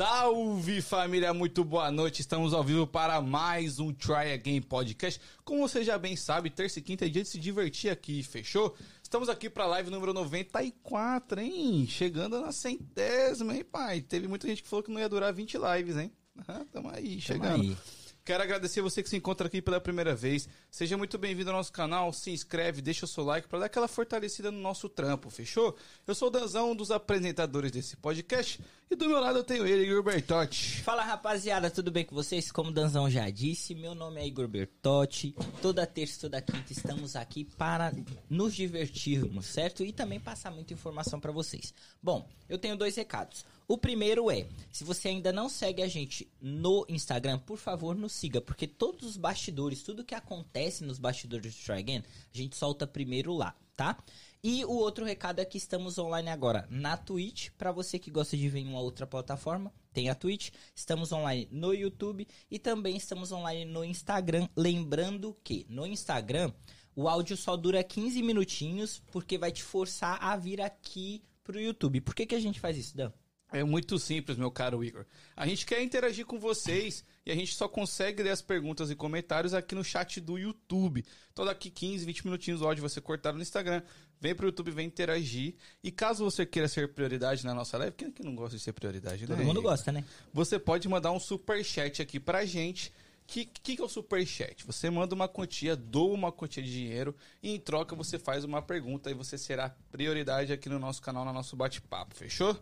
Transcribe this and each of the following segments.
Salve família, muito boa noite. Estamos ao vivo para mais um Try Again Podcast. Como você já bem sabe, terça e quinta é dia de se divertir aqui, fechou? Estamos aqui para a live número 94, hein? Chegando na centésima, hein, pai? Teve muita gente que falou que não ia durar 20 lives, hein? Ah, tamo aí, chegando. aí. Quero agradecer você que se encontra aqui pela primeira vez. Seja muito bem-vindo ao nosso canal. Se inscreve, deixa o seu like para dar aquela fortalecida no nosso trampo, fechou? Eu sou o Danzão, um dos apresentadores desse podcast. E do meu lado eu tenho ele, Igor Bertotti. Fala rapaziada, tudo bem com vocês? Como o Danzão já disse, meu nome é Igor Bertotti. Toda terça toda quinta estamos aqui para nos divertirmos, certo? E também passar muita informação para vocês. Bom, eu tenho dois recados. O primeiro é, se você ainda não segue a gente no Instagram, por favor, nos siga, porque todos os bastidores, tudo que acontece nos bastidores do Try Again, a gente solta primeiro lá, tá? E o outro recado é que estamos online agora na Twitch, para você que gosta de ver em uma outra plataforma, tem a Twitch, estamos online no YouTube e também estamos online no Instagram, lembrando que no Instagram o áudio só dura 15 minutinhos, porque vai te forçar a vir aqui pro YouTube. Por que que a gente faz isso, Dan? É muito simples, meu caro Igor. A gente quer interagir com vocês e a gente só consegue ler as perguntas e comentários aqui no chat do YouTube. Então daqui 15, 20 minutinhos o áudio você cortar no Instagram, vem pro YouTube, vem interagir. E caso você queira ser prioridade na nossa live, quem é que não gosta de ser prioridade, né? Todo mundo gosta, né? Você pode mandar um super chat aqui pra gente. O que, que, que é o super chat? Você manda uma quantia, doa uma quantia de dinheiro e em troca você faz uma pergunta e você será prioridade aqui no nosso canal, no nosso bate-papo, fechou?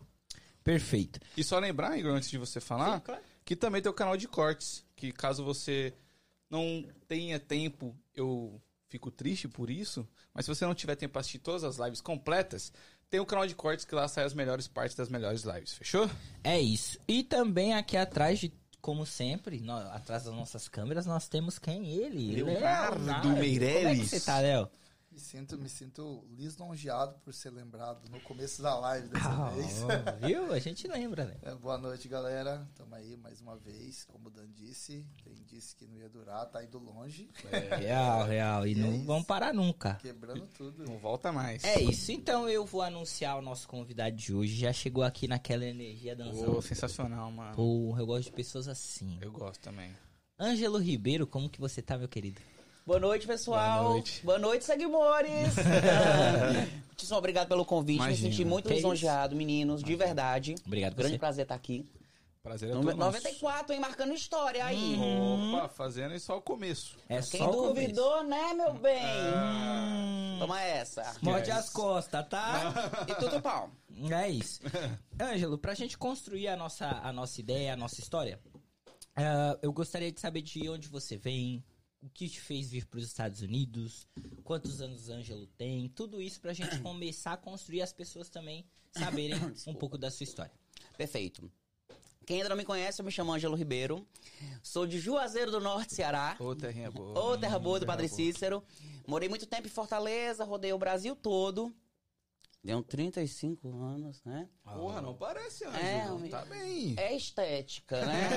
Perfeito. E só lembrar, Igor, antes de você falar, Sim, claro. que também tem o canal de cortes, que caso você não tenha tempo, eu fico triste por isso, mas se você não tiver tempo para assistir todas as lives completas, tem o canal de cortes que lá sai as melhores partes das melhores lives, fechou? É isso. E também aqui atrás de, como sempre, atrás das nossas câmeras, nós temos quem? Ele, Leonardo Leonardo. Como é que Meirelles. você tá, Léo? Me sinto, me sinto lisonjeado por ser lembrado no começo da live dessa Ah, vez. viu? A gente lembra, né? É, boa noite, galera. Tamo aí mais uma vez. Como o Dan disse, quem disse que não ia durar, tá indo longe. Real, real. E Que não é vamos parar nunca. Quebrando tudo. Não volta mais. É isso. Então eu vou anunciar o nosso convidado de hoje. Já chegou aqui naquela energia dançando. Ô, sensacional, mano. Porra, eu gosto de pessoas assim. Eu gosto também. Ângelo Ribeiro, como que você tá, meu querido? Boa noite, pessoal. Boa noite. Boa noite, seguidores. Muitíssimo obrigado pelo convite. Imagina. Me senti muito Que lisonjeado, meninos, de verdade. Obrigado Grande você. prazer estar aqui. Prazer é todo nosso. 94, hein? Marcando história aí. Opa, fazendo isso só o começo. É Quem só o começo. duvidou, né, meu bem? Hum, Toma essa. Morde as costas, tá? E tudo pau. É isso. Ângelo, pra gente construir a nossa, a nossa ideia, a nossa história, ah, eu gostaria de saber de onde você vem, o que te fez vir para os Estados Unidos, quantos anos o Ângelo tem, tudo isso pra gente começar a construir as pessoas também saberem um pouco da sua história. Perfeito. Quem ainda não me conhece, eu me chamo Ângelo Ribeiro. Sou de Juazeiro do Norte, Ceará. Ô, terrinha boa. Ô, terra boa do Terra Padre boa. Cícero. Morei muito tempo em Fortaleza, rodei o Brasil todo. Deu 35 anos, né? Porra, não parece, Ângelo. É, homem. tá bem. É estética, né?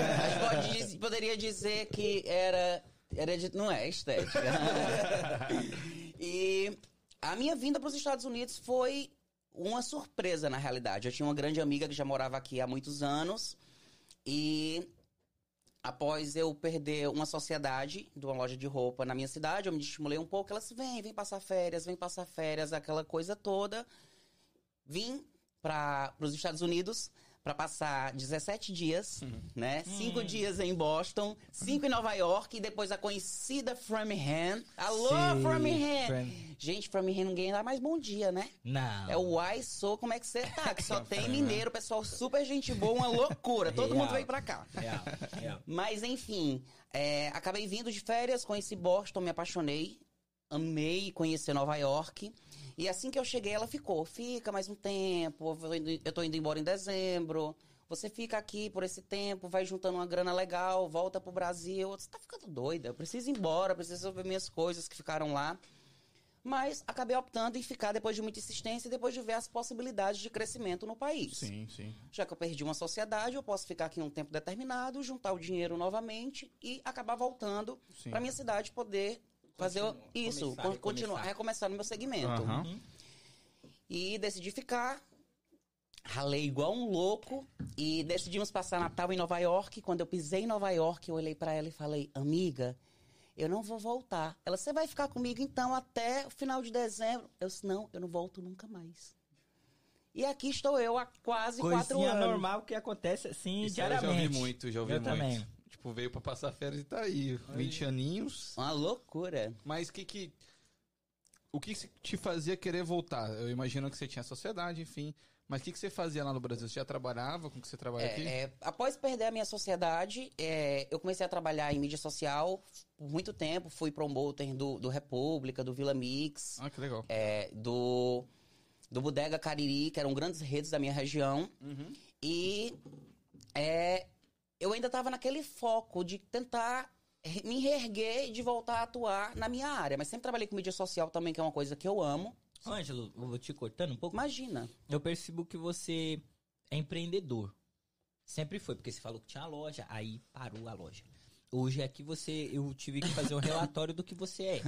A gente pode poderia dizer que era. De- não é estética. e a minha vinda para os Estados Unidos foi uma surpresa, na realidade. Eu tinha uma grande amiga que já morava aqui há muitos anos. E após eu perder uma sociedade de uma loja de roupa na minha cidade, eu me estimulei um pouco. Elas, vem, vem passar férias, vem passar férias, aquela coisa toda. Vim para os Estados Unidos para passar 17 dias, né? Cinco dias em Boston, cinco em Nova York e depois a conhecida Framingham. Alô, Sim, Framingham! Fram- Gente, Framingham ninguém dá mais bom dia, né? Não. É o Uai Sou, como é que você tá? Que só tem mineiro, pessoal super gente boa, uma loucura. Todo mundo veio pra cá. Real, real. Mas enfim, é, acabei vindo de férias, conheci Boston, me apaixonei, amei conhecer Nova York. E assim que eu cheguei, ela ficou, fica mais um tempo, eu, tô indo embora em dezembro. Você fica aqui por esse tempo, vai juntando uma grana legal, volta pro Brasil. Você tá ficando doida, eu preciso ir embora, preciso resolver minhas coisas que ficaram lá. Mas acabei optando em ficar depois de muita insistência e depois de ver as possibilidades de crescimento no país. Sim, sim. Já que eu perdi uma sociedade, eu posso ficar aqui um tempo determinado, juntar o dinheiro novamente e acabar voltando para minha cidade poder fazer Continua- isso, começar, recomeçar. continuar, recomeçar no meu segmento. Aham. E decidi ficar. ralei igual um louco e decidimos passar Natal em Nova York. Quando eu pisei em Nova York, eu olhei pra ela e falei, amiga, eu não vou voltar. Ela, você vai ficar comigo então até o final de dezembro? Eu disse, não, eu não volto nunca mais. E aqui estou eu há quase quatro Coisinha anos. normal que acontece assim Isso aí eu diariamente. já ouvi muito, já ouvi Eu muito. também. Tipo, veio pra passar férias e tá aí. 20 aninhos. Uma loucura. Mas o que que. O que que te fazia querer voltar? Eu imagino que você tinha sociedade, enfim. Mas o que, que você fazia lá no Brasil? Você já trabalhava com o que você trabalha aqui? É, é, após perder a minha sociedade, é, eu comecei a trabalhar em mídia social por muito tempo. Fui promoter do, do República, do Vila Mix, Ah, que legal. é, do, do Bodega Cariri, que eram grandes redes da minha região. Uhum. E é, eu ainda estava naquele foco de tentar me reerguer e de voltar a atuar na minha área. Mas sempre trabalhei com mídia social também, que é uma coisa que eu amo. Ângelo, eu vou te cortando um pouco. Imagina. Eu percebo que você é empreendedor. Sempre foi, porque você falou que tinha loja, aí parou a loja. Hoje aqui você, eu tive que fazer um relatório do que você é.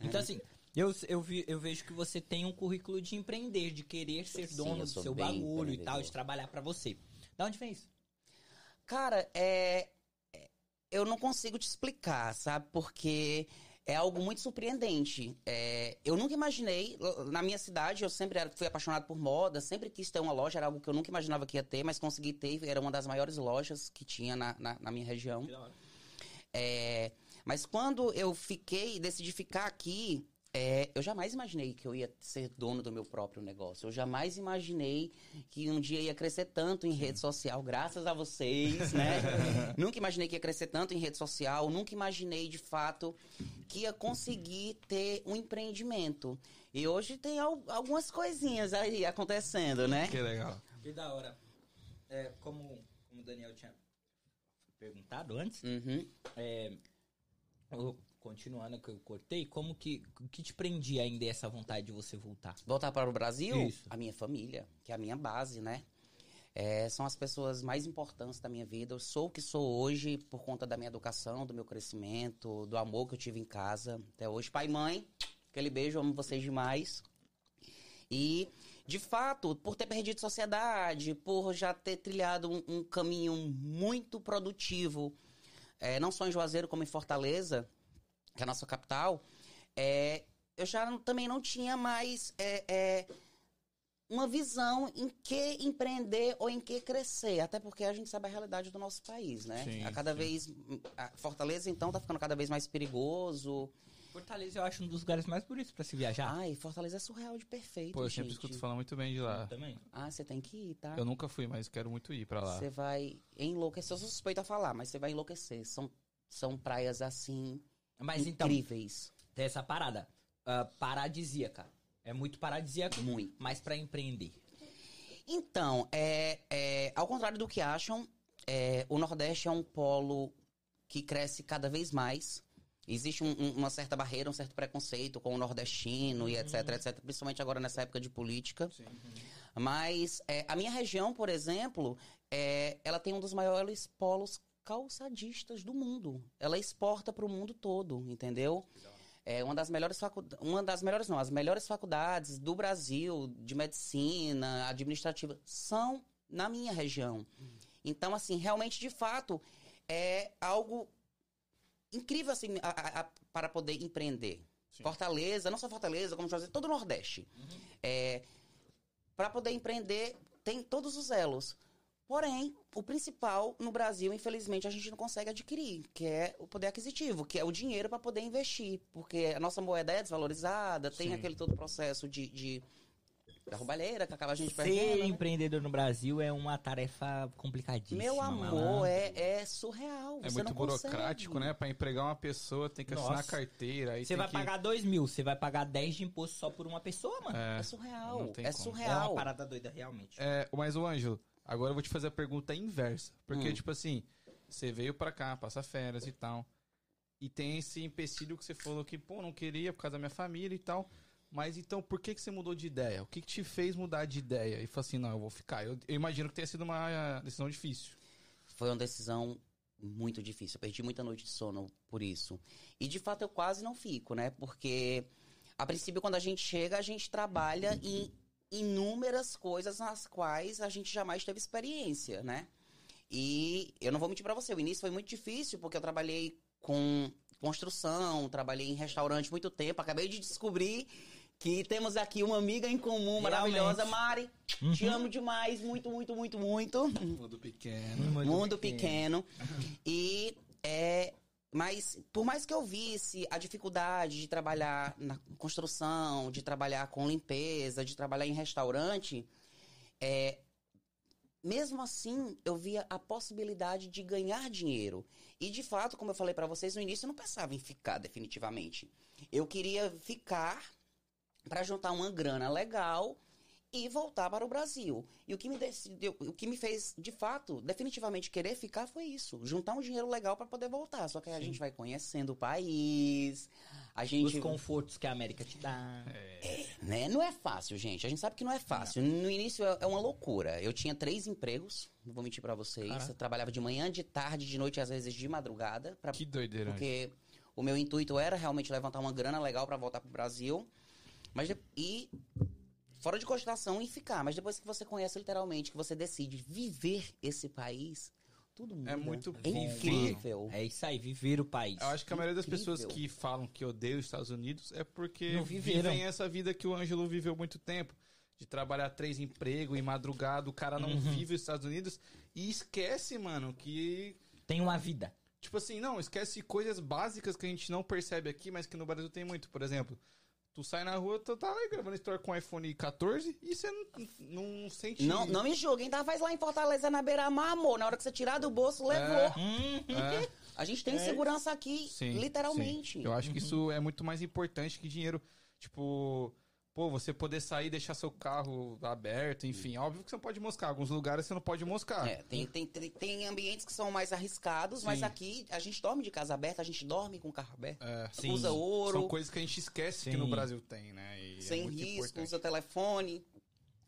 Então assim, eu, eu, vi- eu vejo que você tem um currículo de empreender, de querer ser Sim, dono do seu bagulho e tal, de trabalhar pra você. Da onde vem isso? Cara, é, é- eu não consigo te explicar, sabe? Porque é algo muito surpreendente. É, eu nunca imaginei, na minha cidade, eu sempre era- fui apaixonado por moda, sempre quis ter uma loja, era algo que eu nunca imaginava que ia ter, mas consegui ter, era uma das maiores lojas que tinha na, na, na minha região. É, mas quando eu fiquei, decidi ficar aqui, é, eu jamais imaginei que eu ia ser dono do meu próprio negócio. Eu jamais imaginei que um dia ia crescer tanto em rede social, graças a vocês, né? nunca imaginei que ia crescer tanto em rede social, nunca imaginei de fato que ia conseguir ter um empreendimento. E hoje tem al- algumas coisinhas aí acontecendo, né? Que legal. Que da hora. É, como, como o Daniel tinha perguntado antes, Uhum. é, eu- continuando que eu cortei, como que, que te prendia ainda essa vontade de você voltar? Voltar para o Brasil, Isso. a minha família, que é a minha base, né? É, são as pessoas mais importantes da minha vida. Eu sou o que sou hoje por conta da minha educação, do meu crescimento, do amor que eu tive em casa até hoje. Pai e mãe, aquele beijo, amo vocês demais. E, de fato, por ter perdido sociedade, por já ter trilhado um, um caminho muito produtivo, é, não só em Juazeiro como em Fortaleza, que é a nossa capital, é, eu já também não tinha mais é, é, uma visão em que empreender ou em que crescer. Até porque a gente sabe a realidade do nosso país, né? Sim, a cada sim. vez. a Fortaleza, então, tá ficando cada vez mais perigoso. Fortaleza eu acho um dos lugares mais bonitos pra se viajar. Ai, Fortaleza é surreal de perfeito. Pô, eu sempre gente. escuto falar muito bem de lá. Também. Ah, você tem que ir, tá? Eu nunca fui, mas quero muito ir pra lá. Você vai enlouquecer. Eu sou suspeito a falar, mas você vai enlouquecer. São, são praias assim. Mas então, incríveis. tem essa parada ah, paradisíaca. É muito paradisíaco, Muito. mas pra empreender. Então, é, é, ao contrário do que acham, é, o Nordeste é um polo que cresce cada vez mais. Existe um- um- uma certa barreira, um certo preconceito com o nordestino e etc, etc. Principalmente agora nessa época de política. Mas é, a minha região, por exemplo, é, ela tem um dos maiores polos calçadistas do mundo. Ela exporta para o mundo todo, entendeu? É uma das melhores faculdades, uma das melhores não, as melhores faculdades do Brasil de medicina, administrativa são na minha região. Então, assim, realmente, de fato, é algo incrível assim a- a- a- para poder empreender. Fortaleza, não só Fortaleza, como Juazeiro, todo o Nordeste. É, para poder empreender, tem todos os elos. Porém, o principal no Brasil, infelizmente, a gente não consegue adquirir, que é o poder aquisitivo, que é o dinheiro para poder investir. Porque a nossa moeda é desvalorizada, tem Sim. aquele todo processo de, de da roubalheira que acaba a gente Ser perdendo. né? empreendedor no Brasil é uma tarefa complicadíssima. Meu amor, malandro. é, é surreal. É você muito não burocrático, consegue. né? Pra empregar uma pessoa, tem que assinar Nossa. carteira. Aí Você tem vai que... pagar 2 mil, você vai pagar 10 de imposto só por uma pessoa, mano. É, É surreal. tem É como. É, surreal. uma parada doida, realmente. É, mas o Ângelo, agora eu vou te fazer a pergunta inversa. Porque, Hum. tipo assim, você veio pra cá, passar férias e tal. E tem esse empecilho que você falou que, pô, não queria por causa da minha família e tal. Mas então, por que, que você mudou de ideia? O que, que te fez mudar de ideia? E falou assim, não, eu vou ficar. Eu, eu imagino que tenha sido uma decisão difícil. Foi uma decisão muito difícil. Eu perdi muita noite de sono por isso. E de fato eu quase não fico, né? Porque a princípio quando a gente chega, a gente trabalha em inúmeras coisas nas quais a gente jamais teve experiência, né? E eu não vou mentir pra você, o início foi muito difícil, porque eu trabalhei com construção, trabalhei em restaurante muito tempo, acabei de descobrir que temos aqui uma amiga em comum maravilhosa, Mari. Te amo demais, muito, muito, muito, muito. Mundo pequeno. Mundo pequeno. E é. Mas, por mais que eu visse a dificuldade de trabalhar na construção, de trabalhar com limpeza, de trabalhar em restaurante, é, mesmo assim, eu via a possibilidade de ganhar dinheiro. E, de fato, como eu falei pra vocês no início, eu não pensava em ficar definitivamente. Eu queria ficar para juntar uma grana legal e voltar para o Brasil. E o que me decidiu, o que me fez, de fato, definitivamente querer ficar foi isso, juntar um dinheiro legal para poder voltar. Só que aí a gente vai conhecendo o país, a gente Os confortos que a América te dá. é, né? Não é fácil, gente. A gente sabe que não é fácil. No início é é uma loucura. Eu tinha três empregos, não vou mentir pra vocês. Caraca. Eu trabalhava de manhã, de tarde, de noite, às vezes de madrugada, pra- Que doideira. porque o meu intuito era realmente levantar uma grana legal pra voltar pro Brasil. Mas de- e fora de cogitação e ficar, mas depois que você conhece literalmente, que você decide viver esse país, tudo muda. É muito É bom, incrível. É isso aí, viver o país. Eu acho que a maioria das Incrível. pessoas que falam que odeiam os Estados Unidos é porque vivem essa vida que o Ângelo viveu muito tempo. De trabalhar três empregos em madrugada, o cara não Uhum. vive os Estados Unidos e esquece, mano, que. Tem uma vida. Tipo assim, não, esquece coisas básicas que a gente não percebe aqui, mas que no Brasil tem muito. Por exemplo, tu sai na rua, tu tá lá gravando história com iPhone 14 e você não, não sente. Não, não me julguem, tá? Faz lá em Fortaleza, na beira-mar, amor. Na hora que você tirar do bolso, levou. É. A gente tem segurança aqui, Sim, literalmente. sim. Eu acho que isso é muito mais importante que dinheiro. Tipo, pô, você poder sair e deixar seu carro aberto, enfim. Óbvio que você não pode moscar. Alguns lugares você não pode moscar. É, tem, tem, tem, tem ambientes que são mais arriscados, mas Sim. aqui a gente dorme de casa aberta, a gente dorme com o carro aberto. É. Sim. Usa ouro, São coisas que a gente esquece que Sim. no Brasil tem, né? E é sem muito risco, importante. usa telefone.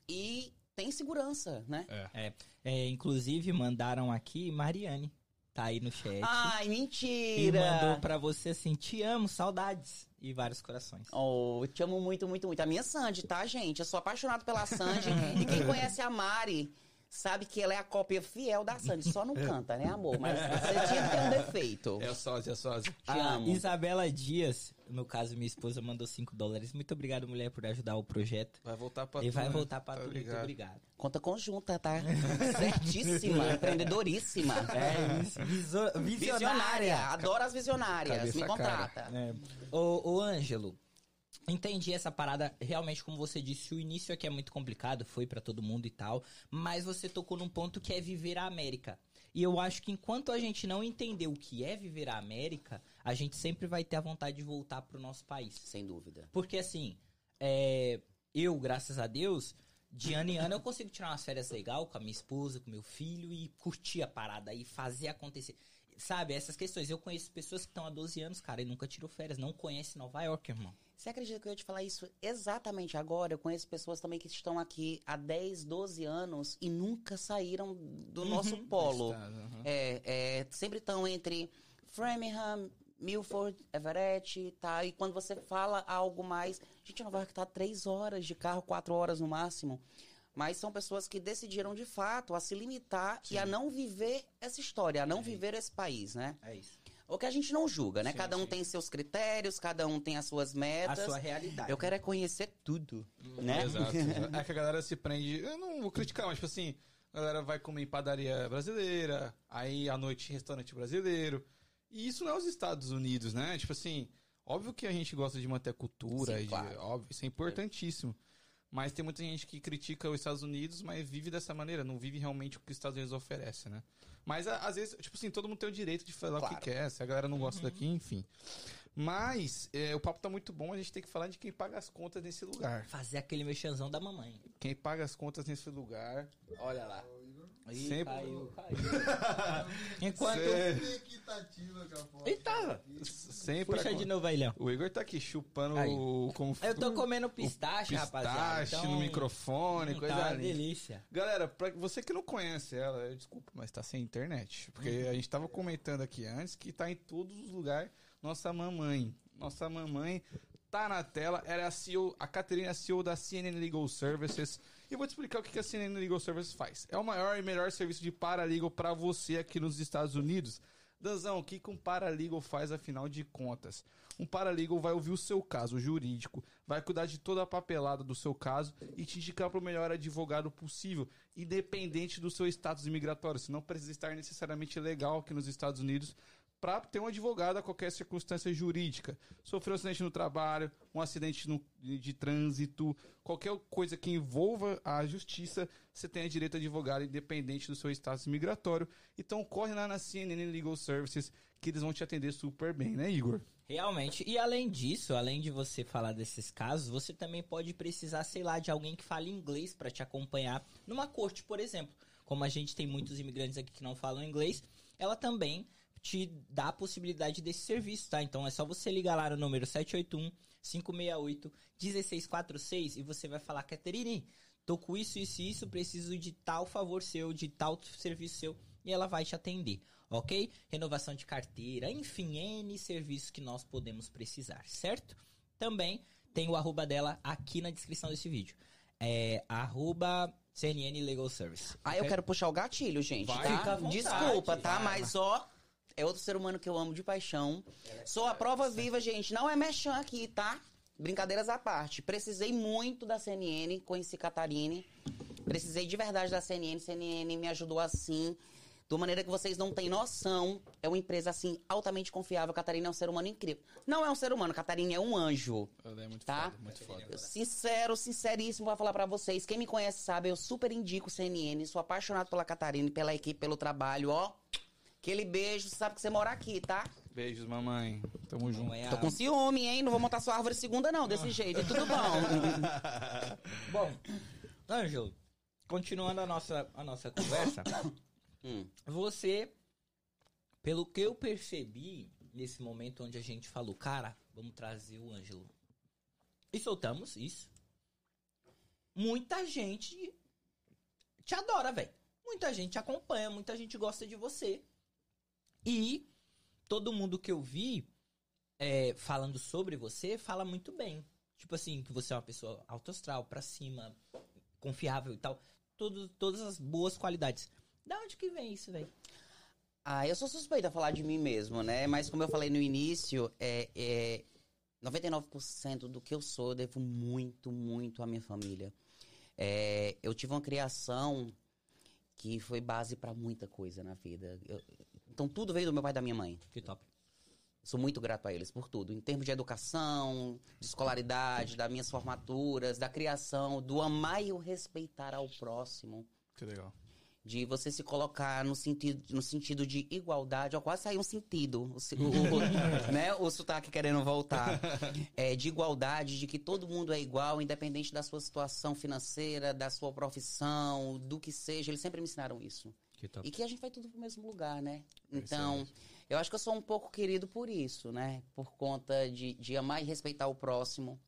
E tem segurança, né? É. É, é, inclusive, mandaram aqui Mariane. Tá aí no chat. Ai, e mentira! mandou pra você assim: te amo, saudades. E vários corações. Oh, eu te amo muito, muito, muito. A minha Sandy, tá, gente? Eu sou apaixonado pela Sandy. e quem conhece a Mari sabe que ela é a cópia fiel da Sandy. Só não canta, né, amor? Mas você tinha que ter um defeito. É a sósia, é sósia. Te A amo. Isabela Dias, no caso, minha esposa, mandou 5 dólares. Muito obrigado, mulher, por ajudar o projeto. Vai voltar pra e tu, vai né? voltar pra Tá tu. Muito obrigado. Conta conjunta, tá? Certíssima, empreendedoríssima. É. Viso- Visionária. visionária. Adoro as visionárias. Cabeça Me cara. contrata. É. Ô, ô, Ângelo, entendi essa parada. Realmente, como você disse, o início aqui é muito complicado, foi pra todo mundo e tal. Mas você tocou num ponto que é viver a América. E eu acho que enquanto a gente não entender o que é viver a América, a gente sempre vai ter a vontade de voltar pro nosso país. Sem dúvida. Porque assim, é, eu, graças a Deus, de ano em ano eu consigo tirar umas férias legal com a minha esposa, com meu filho e curtir a parada e fazer acontecer. Sabe, essas questões. Eu conheço pessoas que estão há 12 anos, cara, e nunca tirou férias, não conhece Nova York, irmão. Você acredita que eu ia te falar isso exatamente agora? Eu conheço pessoas também que estão aqui há 10, 12 anos e nunca saíram do nosso polo. Tá, aham. É, é, sempre estão entre Framingham, Milford, Everett, tá? E quando você fala algo mais... Gente, Nova York tá três horas de carro, quatro horas no máximo. Mas são pessoas que decidiram, de fato, a se limitar e a não viver essa história, a não viver esse país, né? É isso. O que a gente não julga, né? Sim, cada um sim. tem seus critérios, cada um tem as suas A metas. sua realidade. Eu quero é conhecer tudo, né? Exato. É que a galera se prende. Eu não vou criticar, mas tipo assim, a galera vai comer em padaria brasileira, aí à noite restaurante brasileiro. E isso não é os Estados Unidos, né? Tipo assim, óbvio que a gente gosta de manter a cultura, Sim, e de- claro. óbvio, isso é importantíssimo. Mas tem muita gente que critica os Estados Unidos, mas vive dessa maneira, não vive realmente o que os Estados Unidos oferece, né? Mas às vezes, tipo assim, todo mundo tem o direito de falar o Claro. que quer, se a galera não gosta daqui, enfim. Mas é, o papo tá muito bom, a gente tem que falar de quem paga as contas nesse lugar. Fazer aquele mexanzão da mamãe. Quem paga as contas nesse lugar. Olha lá. Ih, Sempre- caiu, caiu. Enquanto... Foto. Eita! Sempre. Puxa de novo aí, Léo. O Igor tá aqui chupando Aí. o. Como Eu tô comendo o pistache, pistache rapaziada. Então, no microfone, hum, coisa tá linda. delícia. Galera, pra você que não conhece ela, eu- desculpa, mas tá sem internet. Porque Uhum. a gente tava comentando aqui antes que tá em todos os lugares. Nossa mamãe. Nossa mamãe tá na tela. Ela é a CEO, a Caterina é a CEO da CNN Legal Services. E vou te explicar o que a CNN Legal Services faz. É o maior e melhor serviço de paralegal para você aqui nos Estados Unidos. Danzão, o que, que um paralegal faz afinal de contas? Um paralegal vai ouvir o seu caso jurídico, vai cuidar de toda a papelada do seu caso e te indicar para o melhor advogado possível, independente do seu status imigratório. Você não precisa estar necessariamente legal aqui nos Estados Unidos para ter um advogado a qualquer circunstância jurídica. Sofreu um acidente no trabalho, um acidente no- de, trânsito, qualquer coisa que envolva a justiça, você tem direito a advogado independente do seu status migratório. Então corre lá na CNN Legal Services que eles vão te atender super bem, né, Igor? Realmente. E além disso, além de você falar desses casos, você também pode precisar, sei lá, de alguém que fale inglês para te acompanhar numa corte, por exemplo. Como a gente tem muitos imigrantes aqui que não falam inglês, ela também te dá a possibilidade desse serviço, tá? Então é só você ligar lá no número 781 568 1646 e você vai falar, Caterine, tô com isso, isso e isso, preciso de tal favor seu, de tal serviço seu, e ela vai te atender, ok? Renovação de carteira, enfim, N serviços que nós podemos precisar, certo? Também tem o arroba dela aqui na descrição desse vídeo. É arroba CNN Legal Service. Ah, eu ok? quero puxar o gatilho, gente, Vai. Fica à tá? vontade. Desculpa, tá? Vai, Mas, ó, é outro ser humano que eu amo de paixão. Sou a prova viva, gente. Não é mexão aqui, tá? Brincadeiras à parte. Precisei muito da CNN, conheci Catarine. Precisei de verdade da CNN. CNN me ajudou assim. De uma maneira que vocês não têm noção. É uma empresa, assim, altamente confiável. Catarina é um ser humano incrível. Não é um ser humano, Catarina é um anjo. Ela é muito Tá? foda, muito foda. Sincero, sinceríssimo, vou falar pra vocês. Quem me conhece sabe, eu super indico CNN. Sou apaixonado pela Catarina, pela equipe, pelo trabalho, ó. Aquele beijo, você sabe que você mora aqui, tá? Beijos, mamãe. Tamo junto. É Tô com ciúme, hein? Não vou montar sua árvore segunda, não, desse jeito. E tudo bom. Bom, Ângelo, continuando a nossa, a nossa conversa, Hum. você, pelo que eu percebi nesse momento onde a gente falou, cara, vamos trazer o Ângelo. E soltamos isso. Muita gente te adora, velho. Muita gente te acompanha, muita gente gosta de você. E todo mundo que eu vi é, falando sobre você fala muito bem. Tipo assim, que você é uma pessoa alto astral, pra cima, confiável e tal. Todos, todas as boas qualidades. Da onde que vem isso, velho? Ah, eu sou suspeita a falar de mim mesmo, né? Mas como eu falei no início, é, é 99% do que eu sou eu devo muito, muito à minha família. É, eu tive uma criação que foi base pra muita coisa na vida. Eu- então tudo veio do meu pai e da minha mãe. Que top. Sou muito grato a eles por tudo. Em termos de educação, de escolaridade, das minhas formaturas, da criação, do amar e o respeitar ao próximo Que legal. de você se colocar no sentido, no sentido de igualdade, ó, quase saiu um sentido, o, o- né, o sotaque querendo voltar, é, de igualdade, de que todo mundo é igual, independente da sua situação financeira, da sua profissão, do que seja, eles sempre me ensinaram isso. Que. E que a gente vai tudo pro mesmo lugar, né? Então, eu acho que eu sou um pouco querido por isso, né? Por conta de, de amar e respeitar o próximo.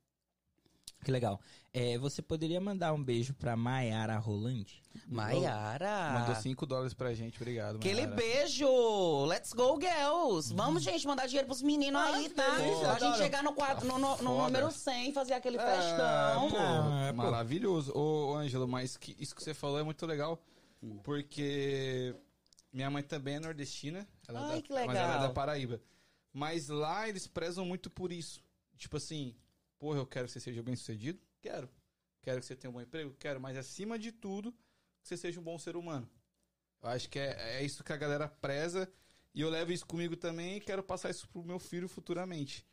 Que legal. É, você poderia mandar um beijo pra Maiara Rolante? Maiara! Mandou 5 dólares pra gente, obrigado. Aquele Mayara. beijo! Let's go, girls! Vamos, gente, mandar dinheiro pros meninos aí, tá? delícia, Pra gente chegar no, quadro, no, no- no número 100, fazer aquele É, festão. pô, Ah, pô. maravilhoso. Ô, ô, Ângelo, mas que- isso que você falou é muito legal, porque minha mãe também é nordestina, ela é Ai, da- que mas ela é legal. da Paraíba. Mas lá eles prezam muito por isso. Tipo assim, porra, eu quero que você seja bem sucedido? Quero. Quero que você tenha um bom emprego? Quero. Mas acima de tudo, que você seja um bom ser humano. Eu acho que é, é isso que a galera preza. E eu levo isso comigo também e quero passar isso pro meu filho futuramente.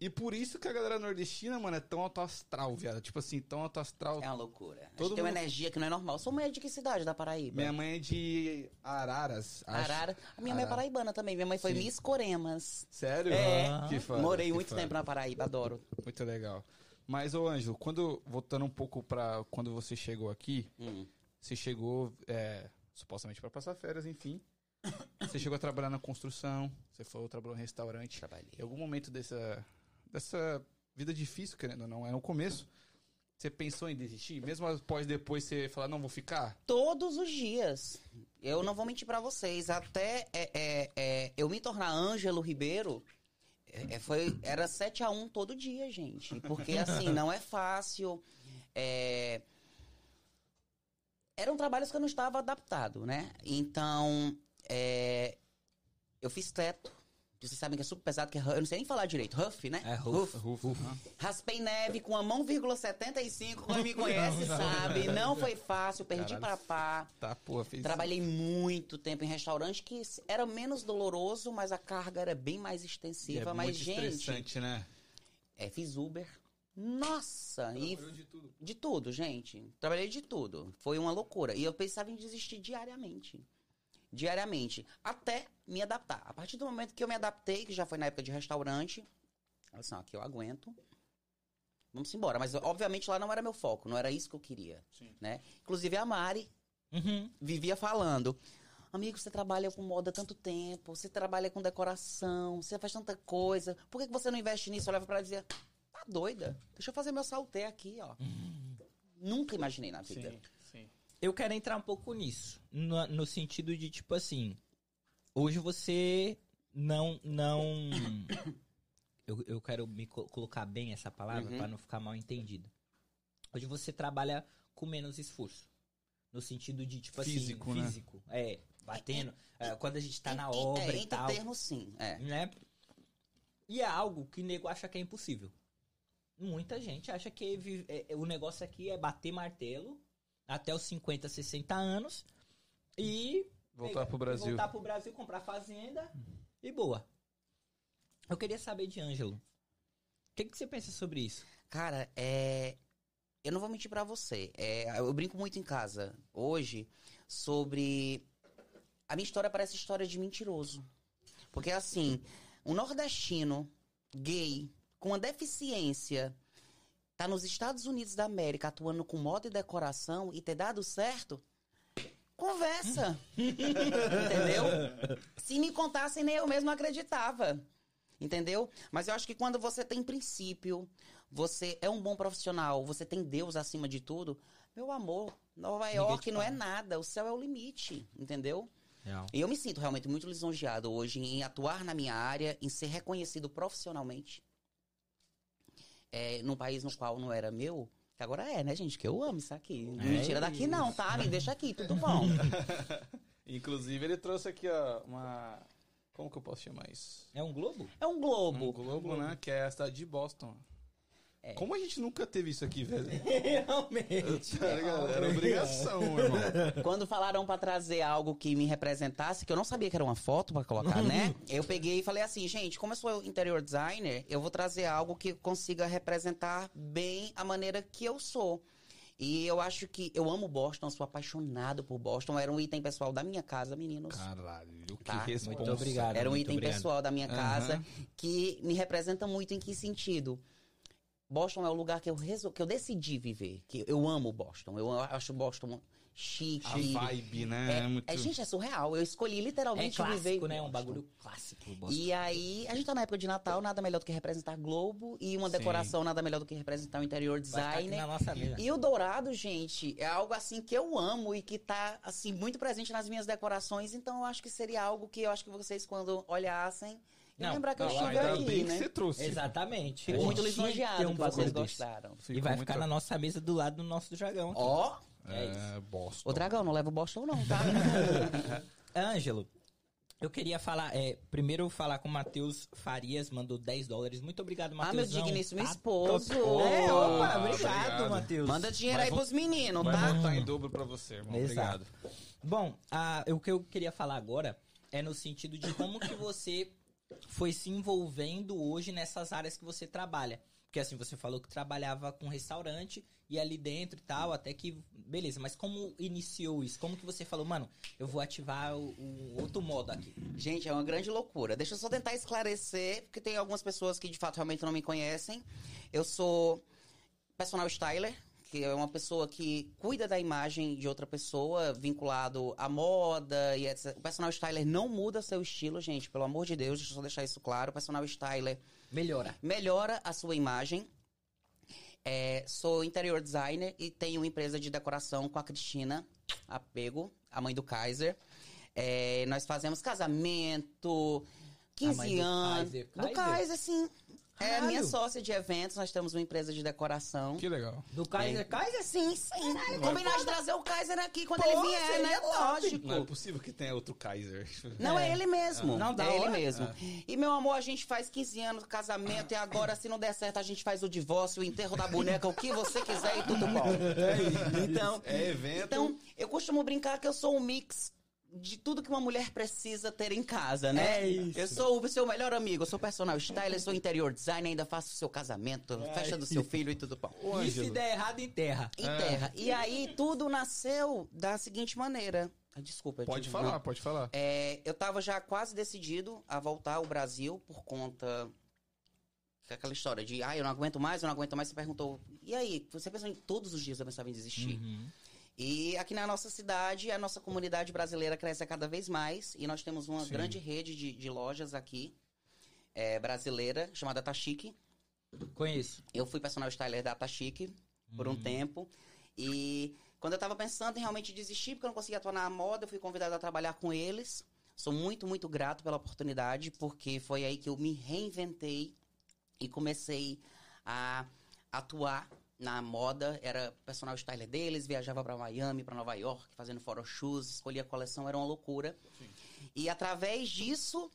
E por isso que a galera nordestina, mano, é tão alto astral, viado. Tipo assim, tão alto astral. É uma loucura. A gente Todo tem uma mundo- energia que não é normal. Sou mãe de que cidade da Paraíba? Minha mãe é de Araras. acho. Arara. A minha mãe é Arara. paraibana também. Minha mãe foi Sim. Miss Coremas. Sério? É. Que foda, Morei que muito foda. tempo na Paraíba, adoro. Muito legal. Mas, ô Ângelo, quando, voltando um pouco pra quando você chegou aqui, Hum. você chegou, é, supostamente pra passar férias, enfim. Você chegou a trabalhar na construção, você foi trabalhou em restaurante. Trabalhei. Em algum momento dessa, dessa vida difícil, querendo ou não, é no começo, você pensou em desistir? Mesmo após depois você falar, não, vou ficar? Todos os dias. Eu não vou mentir pra vocês. Até é, é, é, eu me tornar Ângelo Ribeiro, é, foi, era 7 a 1 todo dia, gente. Porque, assim, não é fácil. É... Eram trabalhos que eu não estava adaptado, né? Então, é... eu fiz teto. Vocês sabem que é super pesado, que é, eu não sei nem falar direito. Huff, né? É, Ruf. Rufo. Raspei neve com a mão, vírgula 75, quem me conhece sabe. Não foi fácil, perdi Caralho. pra pá. Tá, porra, fez. Trabalhei muito tempo em restaurante que era menos doloroso, mas a carga era bem mais E extensiva. é mas, muito gente, estressante, né? é, fiz Uber. Nossa! E de tudo. de tudo, gente. Trabalhei de tudo. Foi uma loucura. E eu pensava em desistir diariamente. Diariamente. Até me adaptar. A partir do momento que eu me adaptei, que já foi na época de restaurante, assim, ó, aqui eu aguento. Vamos embora. Mas, obviamente, lá não era meu foco. Não era isso que eu queria. Sim. Né? Inclusive, a Mari Uhum. vivia falando. Amigo, você trabalha com moda há tanto tempo, você trabalha com decoração, você faz tanta coisa. Por que que você não investe nisso? Eu levo pra ela e dizia, tá doida? Deixa eu fazer meu salté aqui, ó. Nunca imaginei na vida. Sim. Eu quero entrar um pouco nisso. No, no sentido de, tipo assim. Hoje você não. não eu, eu quero me co- colocar bem essa palavra Uhum. pra não ficar mal entendido. Hoje você trabalha com menos esforço. No sentido de, tipo Físico, assim, né? físico. É, batendo. é, quando a gente tá na obra é, e tal. termos, sim. É. né? E é algo que o nego acha que é impossível. Muita gente acha que é- o negócio aqui é bater martelo até os 50, 60 anos e Voltar pegar- pro Brasil. Voltar pro Brasil, comprar fazenda e boa. Eu queria saber de Ângelo. O que, que você pensa sobre isso? Cara, é. Eu não vou mentir pra você. É, eu brinco muito em casa hoje sobre. A minha história parece história de mentiroso. Porque assim, um nordestino gay com uma deficiência tá nos Estados Unidos da América atuando com moda e decoração e ter dado certo? Conversa. Entendeu? Se me contassem, nem eu mesmo acreditava. Entendeu? Mas eu acho que quando você tem princípio, você é um bom profissional, você tem Deus acima de tudo, meu amor, Nova Ninguém York não é nada, o céu é o limite, entendeu? Real. E eu me sinto realmente muito lisonjeado hoje em atuar na minha área, em ser reconhecido profissionalmente. É, num país no qual não era meu, que agora é, né, gente? Que eu amo isso aqui. Não me tira daqui, não, tá? Me deixa aqui, tudo bom. Inclusive, ele trouxe aqui, ó, uma. Como que eu posso chamar isso? É um globo? É um globo. Um globo, né? Que é a cidade de Boston. É. Como a gente nunca teve isso aqui, velho? Realmente. Tá ligado? Era obrigação, irmão. Quando falaram pra trazer algo que me representasse, que eu não sabia que era uma foto pra colocar, né? Eu peguei e falei assim, gente, como eu sou interior designer, eu vou trazer algo que consiga representar bem a maneira que eu sou. E eu acho que eu amo Boston, sou apaixonado por Boston. Era um item pessoal da minha casa, meninos. Caralho, que Tá. responsa. Muito obrigado. Era um item obrigado. pessoal da minha casa que me representa muito em que sentido? Boston é o lugar que eu, resol... que eu decidi viver. Que eu amo Boston. Eu acho Boston chique. A vibe, né? É, muito... é, gente, é surreal. Eu escolhi É literalmente viver. clássico, em né? Um Boston. bagulho clássico. Boston. E aí, a gente tá na época de Natal, nada melhor do que representar Globo. E uma Sim. decoração nada melhor do que representar o interior designer. na nossa mesa. E o dourado, gente, é algo assim que eu amo e que tá, assim, muito presente nas minhas decorações. Então, eu acho que seria algo que eu acho que vocês, quando olhassem, Não, lembrar que eu estive aqui, bem né? que você trouxe. Exatamente. Fico A muito lisonjeado um que vocês gostaram. E Ficou vai muito- ficar na nossa mesa do lado do nosso dragão. aqui. Ó, É isso. É, Boston. o dragão, não leva o Boston não, tá? Ângelo, eu queria falar, é, primeiro falar com o Matheus Farias, mandou 10 dólares. Muito obrigado, ah, meu Matheus. digníssimo esposo. É, opa, obrigado, Obrigado. Matheus. Manda dinheiro Vai aí vo- pros meninos, Vai tá? voltar em dobro pra você, irmão. Exato. Obrigado. Bom, a- o que eu queria falar agora é no sentido de como que você foi se envolvendo hoje nessas áreas que você trabalha. Porque assim, você falou que trabalhava com restaurante e ali dentro e tal, até que. Beleza, mas como iniciou isso? Como que você falou, mano, eu vou ativar o, o outro modo aqui? Gente, é uma grande loucura. Deixa eu só tentar esclarecer, porque tem algumas pessoas que de fato realmente não me conhecem. Eu sou personal styler, que é uma pessoa que cuida da imagem de outra pessoa, vinculado à moda e etc. O personal styler não muda seu estilo, gente, pelo amor de Deus, deixa eu só deixar isso claro. O personal styler Melhora. melhora a sua imagem. É, sou interior designer e tenho uma empresa de decoração com a Cristina Apego, a mãe do Kaiser. É, nós fazemos casamento, 15 mãe do anos. Kaiser. Do Kaiser, sim. É Caralho. minha sócia de eventos, nós temos uma empresa de decoração. Que legal. Do Kaiser, Kaiser? Sim, sim. Combinar de trazer o Kaiser aqui quando Pô, ele vier, seria né? top. Lógico. Não é possível que tenha outro Kaiser. Não, é, É. ele mesmo. Não, da é ele hora. mesmo. E, meu amor, a gente faz 15 anos de casamento e agora, se não der certo, a gente faz o divórcio, o enterro da boneca, o que você quiser e tudo bom. Então, É evento. então, eu costumo brincar que eu sou um mix de tudo que uma mulher precisa ter em casa, né? É isso. Eu sou o seu melhor amigo, eu sou personal stylist, sou interior designer, ainda faço o seu casamento, festa do seu filho e tudo bom. Ô, E se der errado, enterra. Em terra. E aí, tudo nasceu da seguinte maneira. Ah, Desculpa. eu Pode tive- falar, não. pode falar. É, eu tava já quase decidido a voltar ao Brasil por conta que é aquela história de, ah, eu não aguento mais, eu não aguento mais. Você perguntou, e aí? Você pensou em todos os dias eu pensava em desistir. Uhum. E aqui na nossa cidade, a nossa comunidade brasileira cresce cada vez mais. E nós temos uma Sim. grande rede de, de lojas aqui, é, brasileira, chamada Tashiki. Conheço. Eu fui personal styler da Tashiki por um tempo. E quando eu tava pensando em realmente desistir, porque eu não conseguia atuar na moda, eu fui convidado a trabalhar com eles. Sou muito, muito grato pela oportunidade, porque foi aí que eu me reinventei e comecei a atuar na moda. Era personal styler deles, viajava para Miami, para Nova York, fazendo photoshoes, escolhia a coleção, era uma loucura. E através disso,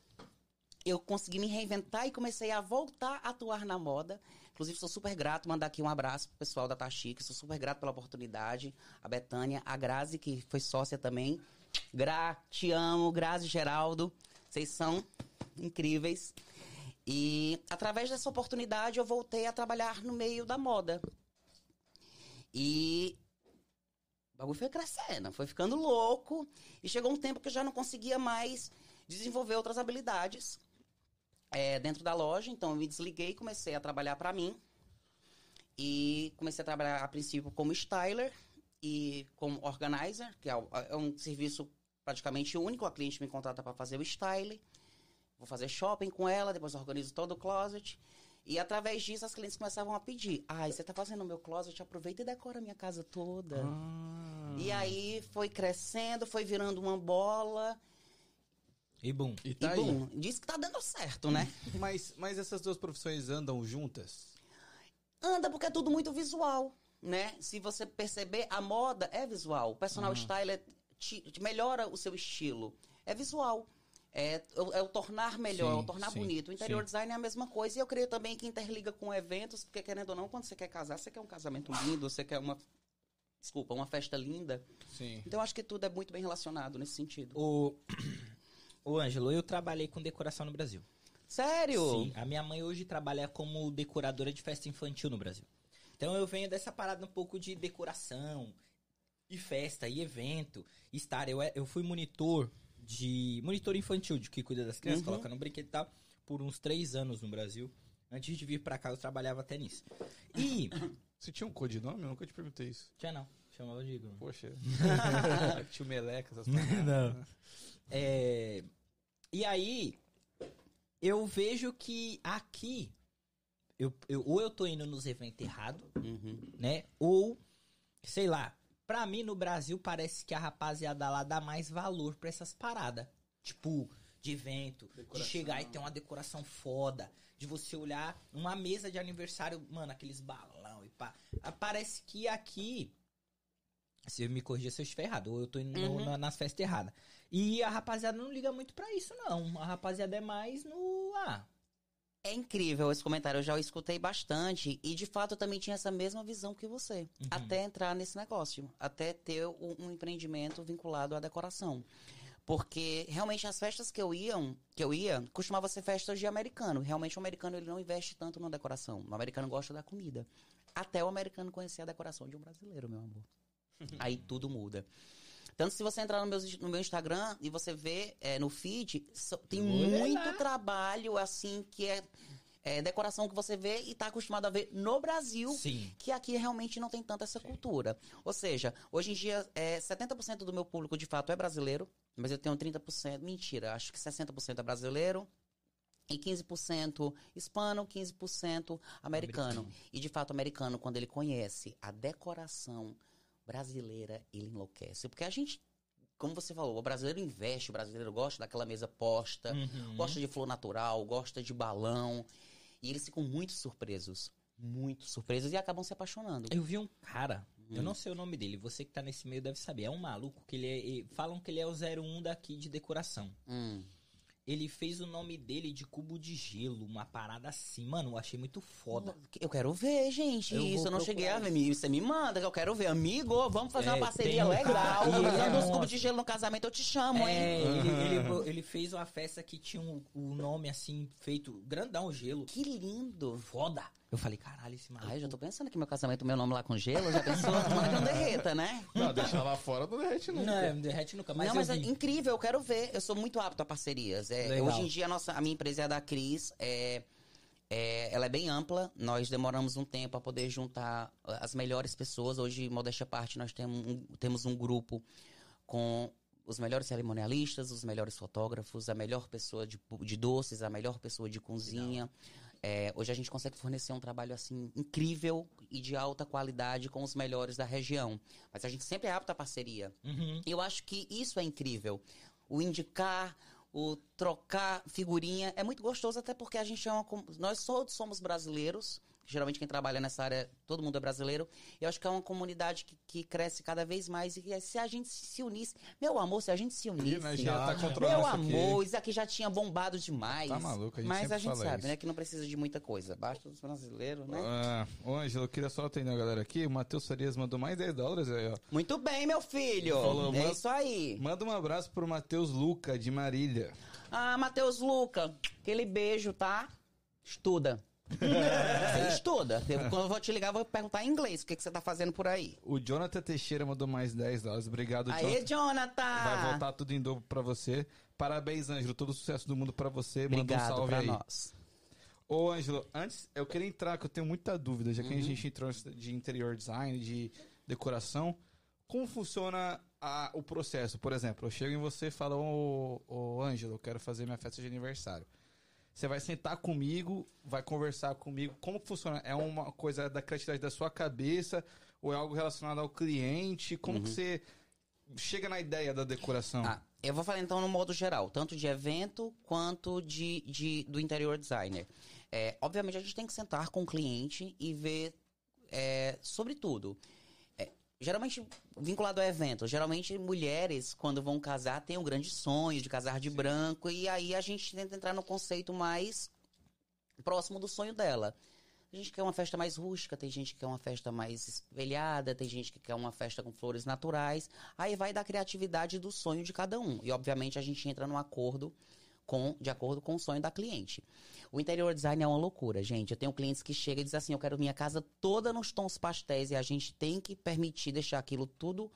eu consegui me reinventar e comecei a voltar a atuar na moda. Inclusive, sou super grato, mandar aqui um abraço pro pessoal da Tachique, sou super grato pela oportunidade. A Betânia, a Grazi, que foi sócia também. Gra, te amo, Grazi Geraldo. Vocês são incríveis. E através dessa oportunidade eu voltei a trabalhar no meio da moda. E o bagulho foi crescendo, foi ficando louco. E chegou um tempo que eu já não conseguia mais desenvolver outras habilidades é, dentro da loja. Então eu me desliguei e comecei a trabalhar para mim. E comecei a trabalhar a princípio como styler e como organizer, que é é um serviço praticamente único. A cliente me contrata para fazer o style. Vou fazer shopping com ela, depois organizo todo o closet. E através disso as clientes começavam a pedir: Ai, você tá fazendo o meu closet, aproveita e decora a minha casa toda. Ah. E aí foi crescendo, foi virando uma bola. E bum. E E tá aí. bum, diz que tá dando certo, né? Mas, mas essas duas profissões andam juntas? Anda porque é tudo muito visual, né? Se você perceber, a moda é visual. O personal styler te, te melhora o seu estilo. É visual. É, o- é o tornar melhor, Sim, é o tornar sim, bonito. O interior sim. design é a mesma coisa. E eu creio também que interliga com eventos, porque querendo ou não, quando você quer casar, você quer um casamento lindo, você quer uma. Desculpa, uma festa linda. Sim. Então eu acho que tudo é muito bem relacionado nesse sentido. O, o Ângelo, eu trabalhei com decoração no Brasil. Sério? Sim, a minha mãe hoje trabalha como decoradora de festa infantil no Brasil. Então eu venho dessa parada um pouco de decoração, e festa, e evento, estar. Eu, eu fui monitor de. monitor infantil, de que cuida das crianças, Uhum. coloca no brinquedo e tal, por uns três anos no Brasil. Antes de vir pra cá, eu trabalhava até nisso. E. Você tinha um codinome? Eu nunca te perguntei isso. Tinha não, chamava de Igor. Poxa. Tio Meleca, essas paradas. Não. É, e aí, eu vejo que aqui, eu, eu- ou eu tô indo nos eventos errados, Uhum. né? Ou, sei lá, pra mim no Brasil parece que a rapaziada lá dá mais valor pra essas paradas. Tipo, de evento, de chegar e ter uma decoração foda, de você olhar uma mesa de aniversário, mano, aqueles balão e pá. Ah, Parece que aqui. Se eu me corrigir se eu estiver errado, ou eu tô indo no- Uhum. na- nas festas erradas. E a rapaziada não liga muito pra isso, não. A rapaziada é mais no. Ah, É incrível esse comentário, eu já o escutei bastante. E de fato eu também tinha essa mesma visão que você. Uhum. Até entrar nesse negócio. Até ter um, um empreendimento vinculado à decoração. Porque realmente as festas que eu iam, que eu ia, costumava ser festas de americano. Realmente o americano ele não investe tanto na decoração. O americano gosta da comida. Até o americano conhecer a decoração de um brasileiro, meu amor. Aí tudo muda. Tanto se você entrar no meu, no meu Instagram e você vê é, no feed, so- tem Olha muito lá. trabalho assim que é, é decoração que você vê e tá acostumado a ver no Brasil. sim. Que aqui realmente não tem tanta essa cultura. Ou seja, hoje em dia, é, 70% do meu público de fato é brasileiro, mas eu tenho 30%. Mentira, acho que 60% é brasileiro. E 15% hispano, 15% americano. Americano. E de fato, o americano, quando ele conhece a decoração brasileira, ele enlouquece. Porque a gente como você falou, o brasileiro investe, o brasileiro gosta daquela mesa posta, Uhum. gosta de flor natural, gosta de balão. E eles ficam muito surpresos. Muito surpresos e acabam se apaixonando. Eu vi um cara, eu Hum. não sei o nome dele, você que tá nesse meio deve saber. É um maluco que ele é. Falam que ele é o 01 daqui de decoração. Hum. Ele fez o nome dele de cubo de gelo, uma parada assim. Mano, eu achei muito foda. Eu quero ver, gente. Eu isso eu não cheguei a ver. Você me manda que eu quero ver. Amigo, vamos fazer É, uma parceria um legal. é os cubos de gelo no casamento, eu te chamo, hein? É, ele, ele, ele fez uma festa que tinha o o nome assim, feito grandão, gelo. Que lindo. Foda! Eu falei, caralho, esse maluco. Ai, já tô pensando que meu casamento, meu nome lá com gelo, já pensou? Tomara que não derreta, né? Não, deixar lá fora não derrete nunca. Não, é, não derrete nunca, mas não, mas é vi. incrível, eu quero ver. Eu sou muito apto a parcerias. É, Legal. hoje em dia, a, nossa, a minha empresa é a da Cris. É, é, ela é bem ampla. Nós demoramos um tempo a poder juntar uh, as melhores pessoas. Hoje, modéstia à parte, nós temos um, temos um grupo com os melhores cerimonialistas, os melhores fotógrafos, a melhor pessoa de, de doces, a melhor pessoa de cozinha. É, hoje a gente consegue fornecer um trabalho assim incrível e de alta qualidade com os melhores da região. Mas a gente sempre é apto à parceria. Uhum. Eu acho que isso é incrível. O indicar, o trocar figurinha é muito gostoso, até porque a gente é uma. Nós todos somos brasileiros. Geralmente quem trabalha nessa área, todo mundo é brasileiro. Eu acho que é uma comunidade que, que cresce cada vez mais. E se a gente se unisse. Meu amor, se a gente se unisse. nós já tá controlando Meu aqui. amor, isso aqui já tinha bombado demais. Tá maluco, a gente Mas a gente sabe, isso. né? Que não precisa de muita coisa. Basta os brasileiros, né? Ah, ô, Ângelo, eu queria só atender a galera aqui. O Matheus Farias mandou mais 10 dólares aí, ó. Muito bem, meu filho. Falou, é isso aí. Manda um abraço pro Matheus Luca, de Marília. Ah, Matheus Luca, aquele beijo, tá? Estuda. Você estuda. Quando eu vou te ligar, eu vou perguntar em inglês o que, que você tá fazendo por aí. O Jonathan Teixeira mandou mais 10 dólares. Obrigado, Aê, Jonathan. Jonathan! Vai voltar tudo em dobro pra você. Parabéns, Ângelo. Todo o sucesso do mundo pra você. Manda um salve aí. nós. Ô, Ângelo, antes eu queria entrar, que eu tenho muita dúvida, já que Uhum. a gente entrou de interior design, de decoração. Como funciona a- o processo? Por exemplo, eu chego em você e falo, ô, ô Ângelo, eu quero fazer minha festa de aniversário. Você vai sentar comigo, vai conversar comigo. Como funciona? É uma coisa da criatividade da sua cabeça ou é algo relacionado ao cliente? Como que você chega na ideia da decoração? Uhum. Ah, eu vou falar então no modo geral, tanto de evento quanto de, de- do interior designer. É, obviamente a gente tem que sentar com o cliente e ver é, sobre tudo. Geralmente, vinculado ao evento, geralmente mulheres, quando vão casar, têm um grande sonho de casar de branco, e aí a gente tenta entrar no conceito mais próximo do sonho dela. A gente quer uma festa mais rústica, tem gente que quer uma festa mais espelhada, tem gente que quer uma festa com flores naturais. Aí vai da criatividade do sonho de cada um. E obviamente a gente entra num acordo com, de acordo com o sonho da cliente. O interior design é uma loucura, gente. Eu tenho clientes que chegam e dizem assim: eu quero minha casa toda nos tons pastéis e a gente tem que permitir deixar aquilo tudo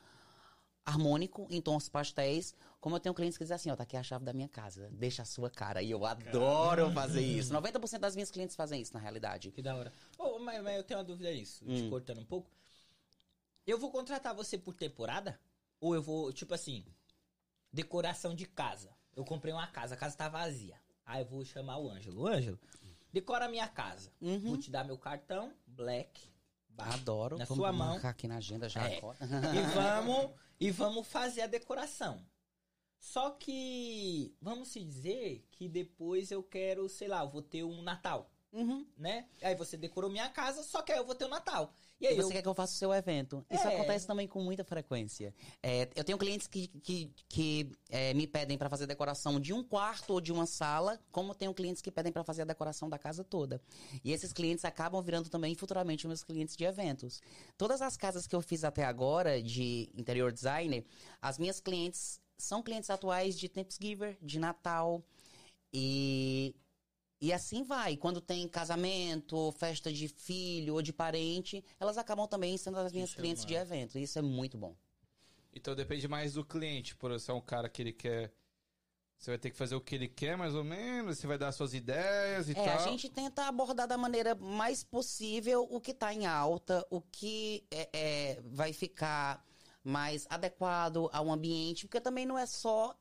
harmônico em tons pastéis. Como eu tenho clientes que dizem assim, ó, tá aqui a chave da minha casa, deixa a sua cara. E eu adoro fazer isso. 90% das minhas clientes fazem isso, na realidade. Que da hora. Ô, mas, mas eu tenho uma dúvida nisso, te Hum. cortando um pouco. Eu vou contratar você por temporada? Ou eu vou, tipo assim, decoração de casa. Eu comprei uma casa, a casa tá vazia. Aí eu vou chamar o Ângelo. Ângelo, decora a minha casa. Uhum. Vou te dar meu cartão, black. Adoro. Na Vamos sua mão. aqui na agenda já É. e vamos e vamos fazer a decoração. Só que vamos se dizer que depois eu quero, sei lá, eu vou ter um Natal, Uhum. né? Aí você decorou minha casa, só que aí eu vou ter o Natal. E E aí você eu quer que eu faça o seu evento? Isso É. acontece também com muita frequência. É, eu tenho clientes que, que, que, é, me pedem para fazer decoração de um quarto ou de uma sala, como tenho clientes que pedem para fazer a decoração da casa toda. E esses clientes acabam virando também futuramente meus clientes de eventos. Todas as casas que eu fiz até agora de interior designer, as minhas clientes são clientes atuais de Thanksgiving, de Natal e e assim vai. Quando tem casamento, festa de filho ou de parente, elas acabam também sendo as minhas é clientes de massa. evento. Isso é muito bom. Então depende mais do cliente. Por você é um cara que ele quer. Você vai ter que fazer o que ele quer, mais ou menos. Você vai dar suas ideias e É, tal. a gente tenta abordar da maneira mais possível o que está em alta, o que é, é, vai ficar mais adequado ao ambiente, porque também não é só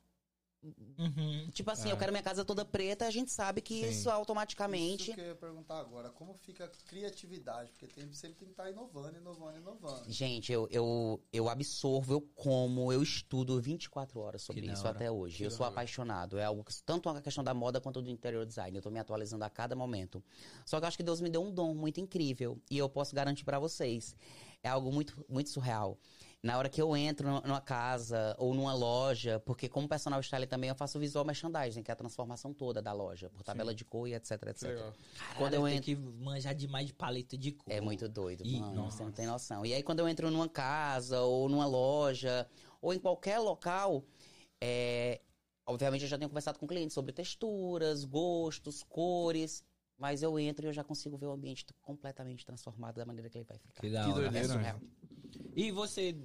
Uhum. Tipo assim, eu quero minha casa toda preta, a gente sabe que Sim. isso automaticamente. Isso que eu ia perguntar agora, como fica a criatividade? Porque tem, sempre tem que estar inovando, inovando, inovando. Gente, eu, eu, eu absorvo, eu como, eu estudo 24 horas sobre Que isso hora. até hoje. Que eu sou hora. apaixonado. É algo que, tanto a questão da moda quanto do interior design. Eu tô me atualizando a cada momento. Só que eu acho que Deus me deu um dom muito incrível. E eu posso garantir pra vocês. É algo muito, muito surreal. Na hora que eu entro numa- casa ou numa loja, porque como personal style também eu faço visual merchandising, que é a transformação toda da loja, por tabela de cor e etc, etc. Legal. Quando eu tem entro- que manjar demais de paleta de cor. É muito doido, Ih, mano. nossa. Você não tem noção. E aí, quando eu entro numa casa, ou numa loja, ou em qualquer local, é, obviamente eu já tenho conversado com clientes sobre texturas, gostos, cores. Mas eu entro e eu já consigo ver o ambiente completamente transformado da maneira que ele vai ficar. Que da Que hora. doideira, É surreal. E você.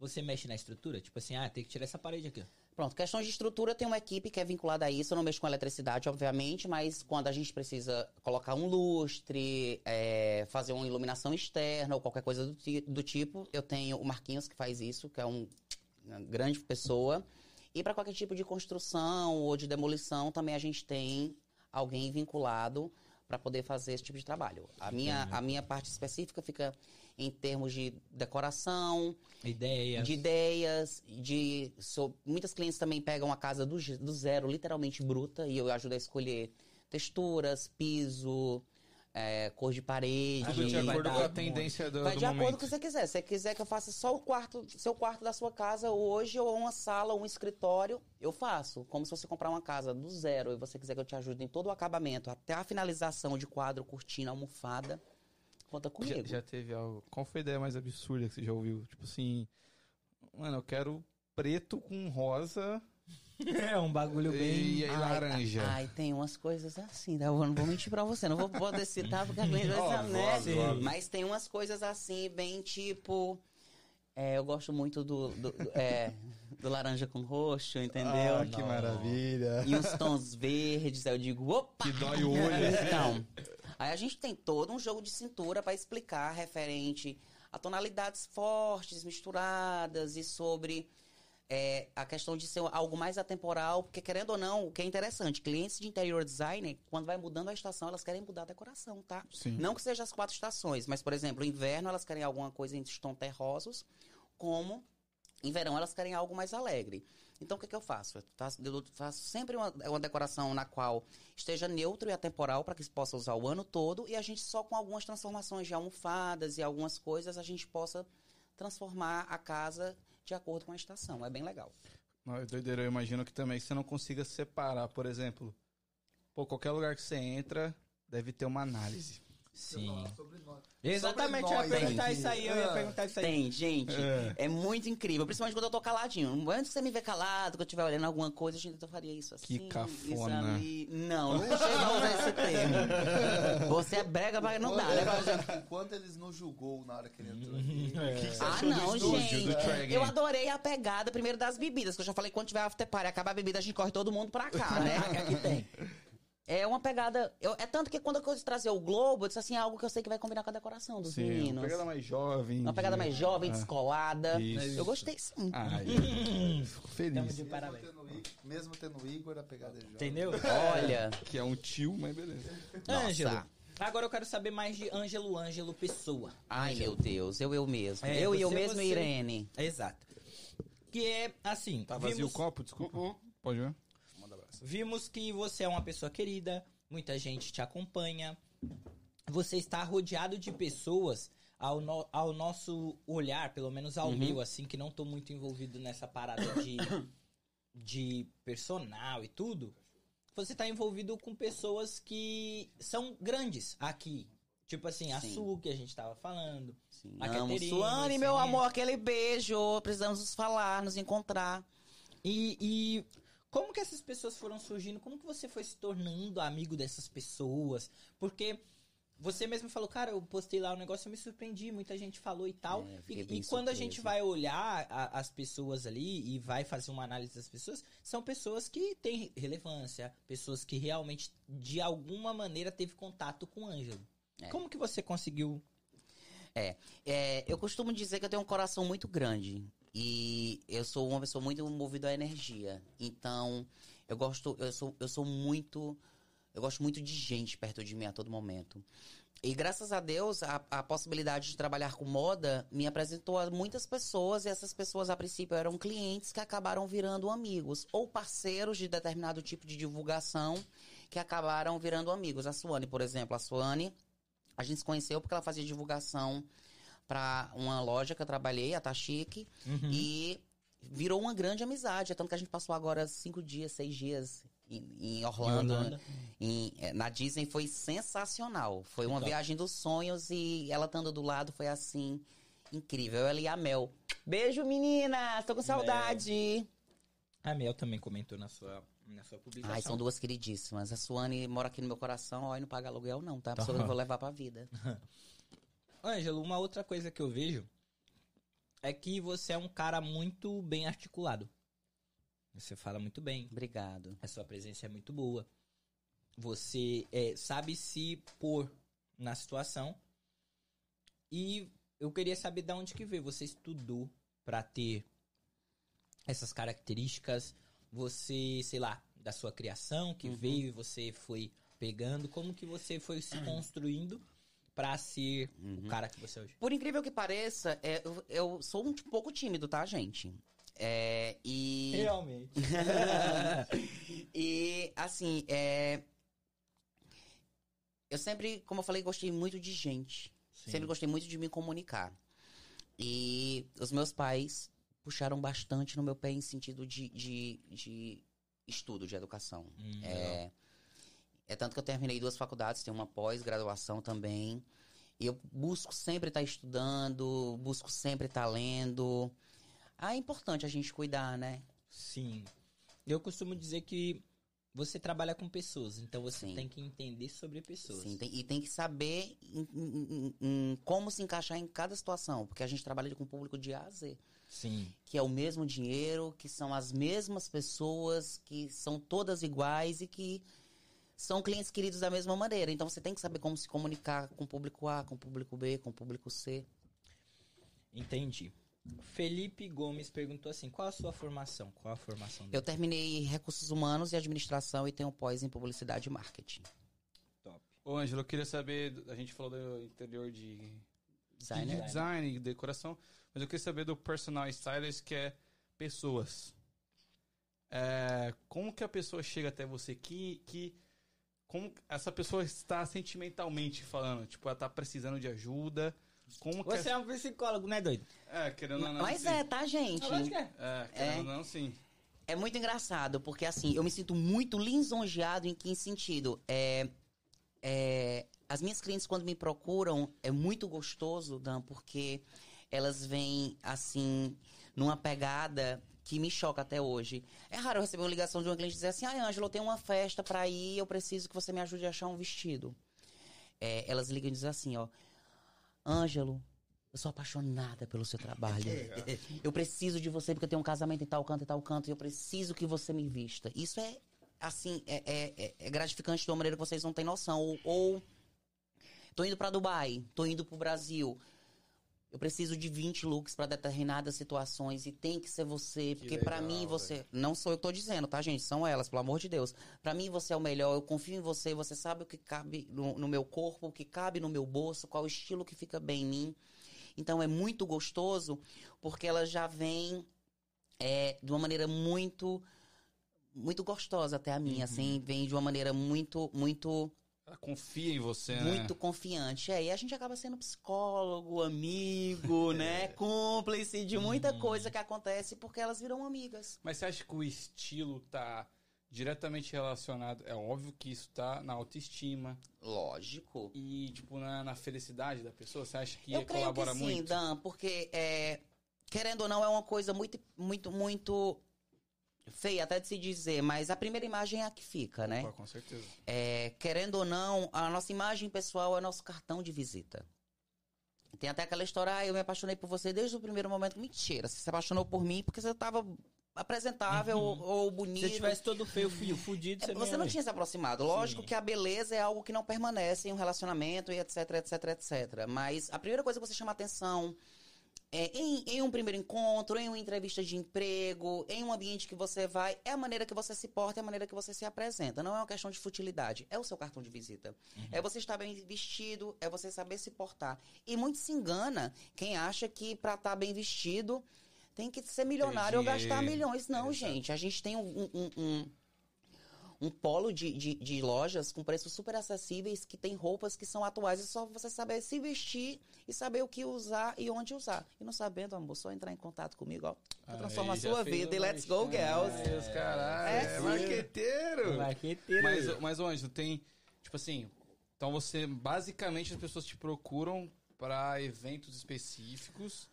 Você mexe na estrutura? Tipo assim, ah, tem que tirar essa parede aqui. Pronto, questão de estrutura, tem uma equipe que é vinculada a isso. Eu não mexo com eletricidade, obviamente, mas quando a gente precisa colocar um lustre, é, fazer uma iluminação externa ou qualquer coisa do, do tipo, eu tenho o Marquinhos que faz isso, que é um- uma grande pessoa. E para qualquer tipo de construção ou de demolição, também a gente tem alguém vinculado para poder fazer esse tipo de trabalho. A minha, a minha parte específica fica em termos de decoração, Ideia. de ideias, de. so- muitas clientes também pegam a casa do, do zero, literalmente bruta, e eu ajudo a escolher texturas, piso, é, cor de parede. Tudo de acordo com a tendência do, Vai do de acordo momento. com o que você quiser. Se você quiser que eu faça só o quarto, seu quarto da sua casa hoje, ou uma sala, ou um escritório, eu faço. Como se você comprar uma casa do zero e você quiser que eu te ajude em todo o acabamento, até a finalização de quadro, cortina, almofada, conta Já, comigo. já teve algo. Qual foi a ideia mais absurda que você já ouviu? Tipo assim. Mano, eu quero preto com rosa É um bagulho bem. e, e Ai, laranja. Ai, tem umas coisas assim, eu não vou mentir pra você, não vou poder citar porque a gente vai Óbvio, né? Mas tem umas coisas assim, bem tipo. é, eu gosto muito do, do, do- é, do laranja com roxo, entendeu? Ah, que maravilha. E uns tons verdes, aí eu digo, opa! Que dói o olho. assim. Então, aí a gente tem todo um jogo de cintura pra explicar referente a tonalidades fortes, misturadas e sobre é, a questão de ser algo mais atemporal, porque querendo ou não, o que é interessante, clientes de interior design, quando vai mudando a estação, elas querem mudar a decoração, tá? Sim. Não que seja as quatro estações, mas, por exemplo, inverno elas querem alguma coisa em tons terrosos, como em verão elas querem algo mais alegre. Então, o que, que eu faço? Eu faço, sempre uma, uma decoração na qual esteja neutro e atemporal para que se possa usar o ano todo e a gente só com algumas transformações de almofadas e algumas coisas a gente possa transformar a casa de acordo com a estação. É bem legal. Não, é doideira, eu imagino que também você não consiga separar, por exemplo. Pô, qualquer lugar que você entra, deve ter uma análise. Sim. Sobre nós. Exatamente, eu Sobre ia nós perguntar aqui. isso aí, eu ia Ah, perguntar isso aí. Tem, gente. É. É. muito incrível. Principalmente quando eu tô caladinho. Antes que você me ver calado, que eu estiver olhando alguma coisa, a gente eu faria isso assim. Que cafona. Ali. Não, não chega a usar esse termo. Você é brega, mas não dá, né? Enquanto- Enquanto eles não julgou na hora que ele entrou aqui. Que que você Ah, não, estúdio, gente. Eu adorei a pegada primeiro das bebidas, que eu já falei quando tiver after party, acabar a bebida, a gente corre todo mundo pra cá, né? Aqui tem. É uma pegada. eu- é tanto que quando eu quis trazer o Globo, eu disse assim, é algo que eu sei que vai combinar com a decoração dos Sim, uma meninos. pegada mais jovem. Uma pegada de- mais jovem, Ah, descolada. Isso. Eu gostei sim. Ai, fico Tamo feliz. de Mesmo parabéns. tendo, o I- mesmo tendo o Igor, a pegada é jovem. Entendeu? Olha. Que é um tio, mas beleza. Ângelo. Agora eu quero saber mais de Ângelo Ângelo Pessoa. Ai, Ângelo. meu Deus, eu eu mesmo. É, eu e eu mesmo você. e Irene. Exato. Que é assim. Tá vazio vimos, o copo? Desculpa. Pode ver? Vimos que você é uma pessoa querida, muita gente te acompanha. Você está rodeado de pessoas ao, no- ao nosso olhar, pelo menos ao Uhum. meu, assim, que não tô muito envolvido nessa parada de, de personal e tudo. Você tá envolvido com pessoas que são grandes aqui. Tipo assim, a Sim. Su, que a gente tava falando. Sim, A amo. Suane, você, meu amor, aquele beijo. Precisamos nos falar, nos encontrar. E, e como que essas pessoas foram surgindo? Como que você foi se tornando amigo dessas pessoas? Porque você mesmo falou, cara, eu postei lá um negócio, eu me surpreendi, muita gente falou e tal. É, e e quando a gente vai olhar a- as pessoas ali e vai fazer uma análise das pessoas, são pessoas que têm relevância, pessoas que realmente, de alguma maneira, teve contato com o Ângelo. É. Como que você conseguiu? É, eu costumo dizer que eu tenho um coração muito grande. E eu sou uma pessoa muito movida à energia. Então, eu gosto, eu sou, eu sou muito. Eu gosto muito de gente perto de mim a todo momento. E graças a Deus, a, a possibilidade de trabalhar com moda me apresentou a muitas pessoas, e essas pessoas, a princípio, eram clientes que acabaram virando amigos, ou parceiros de determinado tipo de divulgação que acabaram virando amigos. A Suane, por exemplo, a Suane, a gente se conheceu porque ela fazia divulgação para uma loja que eu trabalhei, a Tachique, Uhum. e virou uma grande amizade. É tanto que a gente passou agora cinco dias, seis dias em, em Orlando. Orlando. em- eh, na Disney foi sensacional. Foi uma viagem dos sonhos e ela estando do lado foi assim, incrível. Ela e a Mel. Beijo, meninas! Tô com saudade! A Mel também comentou na sua, na sua publicação. Ai, são duas queridíssimas. A Suane mora aqui no meu coração, ó, e não paga aluguel, não, tá? A Tá. pessoa que eu vou levar pra vida. Ângelo, uma outra coisa que eu vejo é que você é um cara muito bem articulado. Você fala muito bem, Obrigado. a sua presença é muito boa. Você é, sabe se pôr na situação. E eu queria saber de onde que veio. Você estudou pra ter essas características? Você, sei lá, da sua criação que Uhum. veio e você foi pegando? Como que você foi se construindo pra ser Uhum. o cara que você é hoje? Por incrível que pareça, é, eu, eu sou um pouco tímido, tá, gente? É, e. Realmente. e, assim, é. Eu sempre, como eu falei, gostei muito de gente. Sempre gostei muito de me comunicar. E os meus pais puxaram bastante no meu pé em sentido de, de, de estudo, de educação. Hum, legal. É, tanto que eu terminei duas faculdades, tenho uma pós-graduação também. E eu busco sempre estar estudando, busco sempre estar lendo. Ah, é importante a gente cuidar, né? Sim. Eu costumo dizer que você trabalha com pessoas, então você Sim. tem que entender sobre pessoas. Sim, tem- e tem que saber em- em- em como se encaixar em cada situação, porque a gente trabalha com o público de A a Z, Sim. que é o mesmo dinheiro, que são as mesmas pessoas, que são todas iguais e que são clientes queridos da mesma maneira. Então você tem que saber como se comunicar com o público A, com o público B, com o público C. Entendi. Felipe Gomes perguntou assim: qual a sua formação? Qual a formação Eu dele? terminei recursos humanos e administração e tenho pós em publicidade e marketing. Top. Ô, Ângelo, eu queria saber, a gente falou do interior de Designer. de design e decoração, mas eu queria saber do personal stylist, que é pessoas. É, como que a pessoa chega até você? Que, que, como essa pessoa está sentimentalmente falando? Tipo, ela tá precisando de ajuda. Como que Você é um psicólogo, né, doido? é, querendo ou não, Mas sim. é, tá, gente? É, querendo ou não, sim. É muito engraçado, porque assim, eu me sinto muito lisonjeado em que sentido? É, é, as minhas clientes, quando me procuram, é muito gostoso, Dan, porque elas vêm, assim, numa pegada que me choca até hoje. É raro eu receber uma ligação de uma cliente dizer assim, ai, Ângela, eu tenho uma festa pra ir, eu preciso que você me ajude a achar um vestido. É, elas ligam e dizem assim, ó, Ângelo, eu sou apaixonada pelo seu trabalho. Eu preciso de você porque eu tenho um casamento em tal canto e tal canto e eu preciso que você me vista. Isso é, assim, é, é- é- é gratificante de uma maneira que vocês não têm noção. Ou, ou tô indo pra Dubai, tô indo pro Brasil. Eu preciso de 20 looks pra determinadas situações e tem que ser você, porque pra legal, mim você, não sou eu que tô dizendo, tá, gente? São elas, pelo amor de Deus. Pra mim você é o melhor, eu confio em você, você sabe o que cabe no, no meu corpo, o que cabe no meu bolso, qual estilo que fica bem em mim. Então é muito gostoso, porque ela já vem é, de uma maneira muito muito gostosa até a minha, assim, vem de uma maneira muito muito Ela confia em você, né? muito confiante. É, e a gente acaba sendo psicólogo, amigo, né? Cúmplice de muita coisa que acontece porque elas viram amigas. Mas você acha que o estilo tá diretamente relacionado? É óbvio que isso tá na autoestima Lógico. e, tipo, na, na felicidade da pessoa. Você acha que Eu creio colabora que sim, muito? Dan, porque é, querendo ou não é uma coisa muito, muito, muito feia até de se dizer, mas a primeira imagem é a que fica, né? Com certeza. É, querendo ou não, a nossa imagem pessoal é nosso cartão de visita. Tem até aquela história, ah, eu me apaixonei por você desde o primeiro momento. Mentira, você se apaixonou por mim porque você tava apresentável ou, ou Se bonito. você tivesse todo feio, fio, fudido, você, É, Você ia não tinha se aproximado. Lógico Sim. que a beleza é algo que não permanece em um relacionamento e etc, etc, etc. Mas a primeira coisa que você chama atenção é, em, em um primeiro encontro, em uma entrevista de emprego, em um ambiente que você vai, é a maneira que você se porta, é a maneira que você se apresenta. Não é uma questão de futilidade, é o seu cartão de visita. É você estar bem vestido, é você saber se portar. E muito se engana quem acha que para estar bem vestido tem que ser milionário ou gastar milhões. Não, Exato. gente. A gente tem um, um- um- um polo de, de, de lojas com preços super acessíveis que tem roupas que são atuais. É só você saber se vestir e saber o que usar e onde usar. E não sabendo, amor, só entrar em contato comigo, ó. Pra transformar a sua vida. o E let's go, girls. Os caralho. É É, marqueteiro. Marqueteiro. Mas, mas, ô, Ângelo, tem. Tipo assim. Então você. Basicamente as pessoas te procuram pra eventos específicos.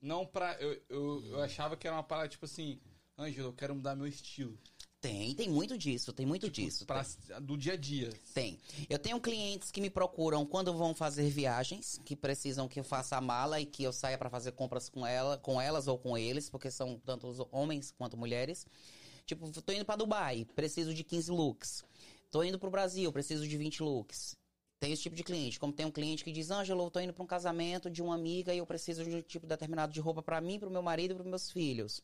Não pra. Eu, eu, eu achava que era uma parada tipo assim. Ângelo, eu quero mudar meu estilo. Tem, tem muito disso, tem muito disso. Pra, do dia a dia. Tem. Eu tenho clientes que me procuram quando vão fazer viagens, que precisam que eu faça a mala e que eu saia pra fazer compras com ela, com elas ou com eles, porque são tanto os homens quanto mulheres. Tipo, tô indo pra Dubai, preciso de 15 looks. Tô indo pro Brasil, preciso de 20 looks. Tem esse tipo de cliente. Como tem um cliente que diz, Ângelo, eu tô indo pra um casamento de uma amiga e eu preciso de um tipo determinado de roupa pra mim, pro meu marido e pros meus filhos.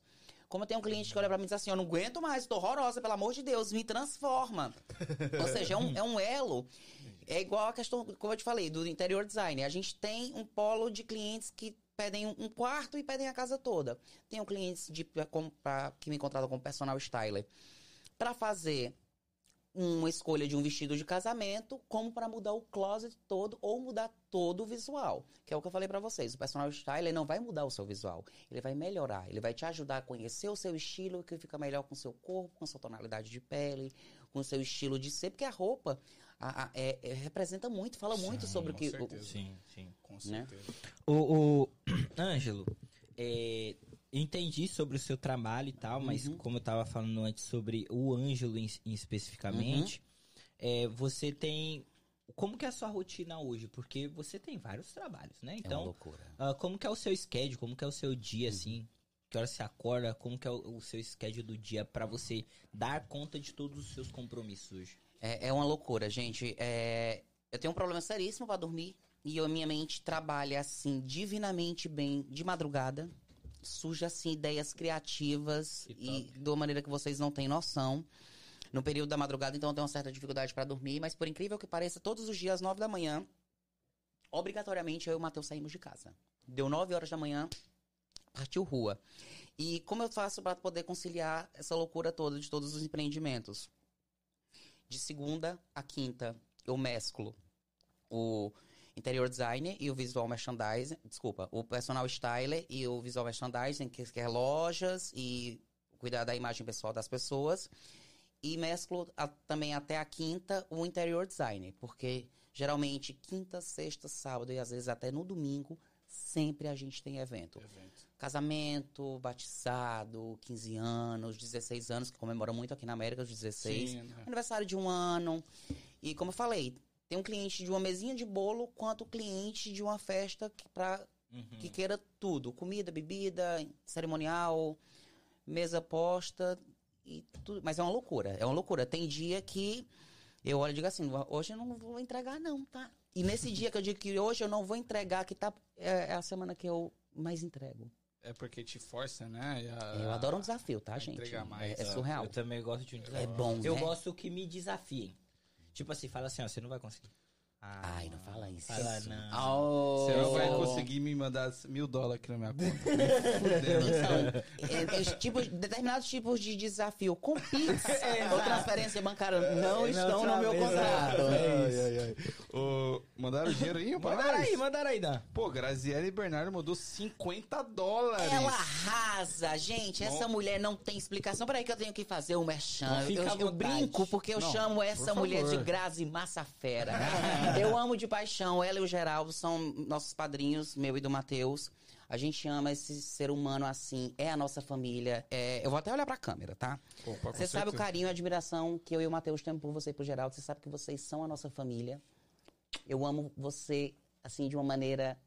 Como tem um cliente que olha pra mim e diz assim, eu não aguento mais, tô horrorosa, pelo amor de Deus, me transforma. Ou seja, é um, é um elo. É igual a questão, como eu te falei, do interior design. A gente tem um polo de clientes que pedem um- quarto e pedem a casa toda. Tenho clientes de, como pra- que me contratam como personal styler para fazer uma escolha de um vestido de casamento, como para mudar o closet todo ou mudar todo o visual. Que é o que eu falei para vocês. O personal styler não vai mudar o seu visual. Ele vai melhorar. Ele vai te ajudar a conhecer o seu estilo, que fica melhor com o seu corpo, com a sua tonalidade de pele, com o seu estilo de ser. Porque a roupa a- a- é- é- representa muito, fala muito Sim, sobre o que... o- certeza. Sim, sim. Com Né? certeza. O, o Ângelo, é, entendi sobre o seu trabalho e tal, mas Uhum. como eu tava falando antes sobre o Ângelo em, em especificamente, é, você tem. Como que é a sua rotina hoje? Porque você tem vários trabalhos, né? é uma Então, loucura. ah, como que é o seu schedule? Como que é o seu dia, assim? Que hora você acorda? Como que é o, o seu schedule do dia pra você dar conta de todos os seus compromissos hoje? É, é uma loucura, gente. É, eu tenho um problema seríssimo pra dormir. E a minha mente trabalha, assim, divinamente bem de madrugada. Surge, assim, ideias criativas Que e de uma maneira que vocês não têm noção. No período da madrugada, então, eu tenho uma certa dificuldade pra dormir. Mas, por incrível que pareça, todos os dias, às nove da manhã, obrigatoriamente, eu e o Matheus saímos de casa. Deu nove horas da manhã, partiu rua. E como eu faço pra poder conciliar essa loucura toda de todos os empreendimentos? De segunda a quinta, eu mesclo o interior designer e o visual merchandising, desculpa, o personal styler e o visual merchandising, que, que é lojas e cuidar da imagem pessoal das pessoas. E mesclo a- também até a quinta o interior designer, porque geralmente quinta, sexta, sábado e às vezes até no domingo, sempre a gente tem evento Evento. casamento, batizado, 15 anos, 16 anos, que comemora muito aqui na América, os 16. Sim, né? Aniversário de um ano. E como eu falei, tem um cliente de uma mesinha de bolo, quanto cliente de uma festa que, pra, que queira tudo. Comida, bebida, cerimonial, mesa posta e tudo. Mas é uma loucura, é uma loucura. Tem dia que eu olho e digo assim, hoje eu não vou entregar não, tá? E nesse dia que eu digo que hoje eu não vou entregar, que tá, é, é a semana que eu mais entrego. É porque te força, né? A- Eu adoro um desafio, tá, gente? entregar mais, é, é surreal. Eu também gosto de um desafio. É bom, Eu né? gosto que me desafiem. Tipo assim, fala assim, ó, você não vai conseguir. Ah, Ai, não fala isso. Fala não. Oh. Você não vai conseguir me mandar mil dólares aqui na minha conta. Então, é, os tipos, determinados tipos de desafio com Pix ou transferência bancária não estão no meu contrato. exato. Ai, ai, ai. Ô, mandaram dinheiro aí, Mandaram rapaz? aí, mandaram aí, Dan. Pô, Graziele Bernardo mandou 50 dólares. Ela arrasa, gente. Essa Bom. mulher não tem explicação. Peraí que eu tenho que fazer o merchan. Eu, eu brinco porque eu Não, chamo essa por mulher de favor. Grazi Massa Fera. eu amo de paixão. Ela e o Geraldo são nossos padrinhos, meu e do Matheus. A gente ama esse ser humano assim. É a nossa família. É... Eu vou até olhar pra câmera, tá? Com Você sabe o carinho e a admiração que eu e o Matheus temos por você e pro Geraldo. Você sabe que vocês são a nossa família. Eu amo você, assim, de uma maneira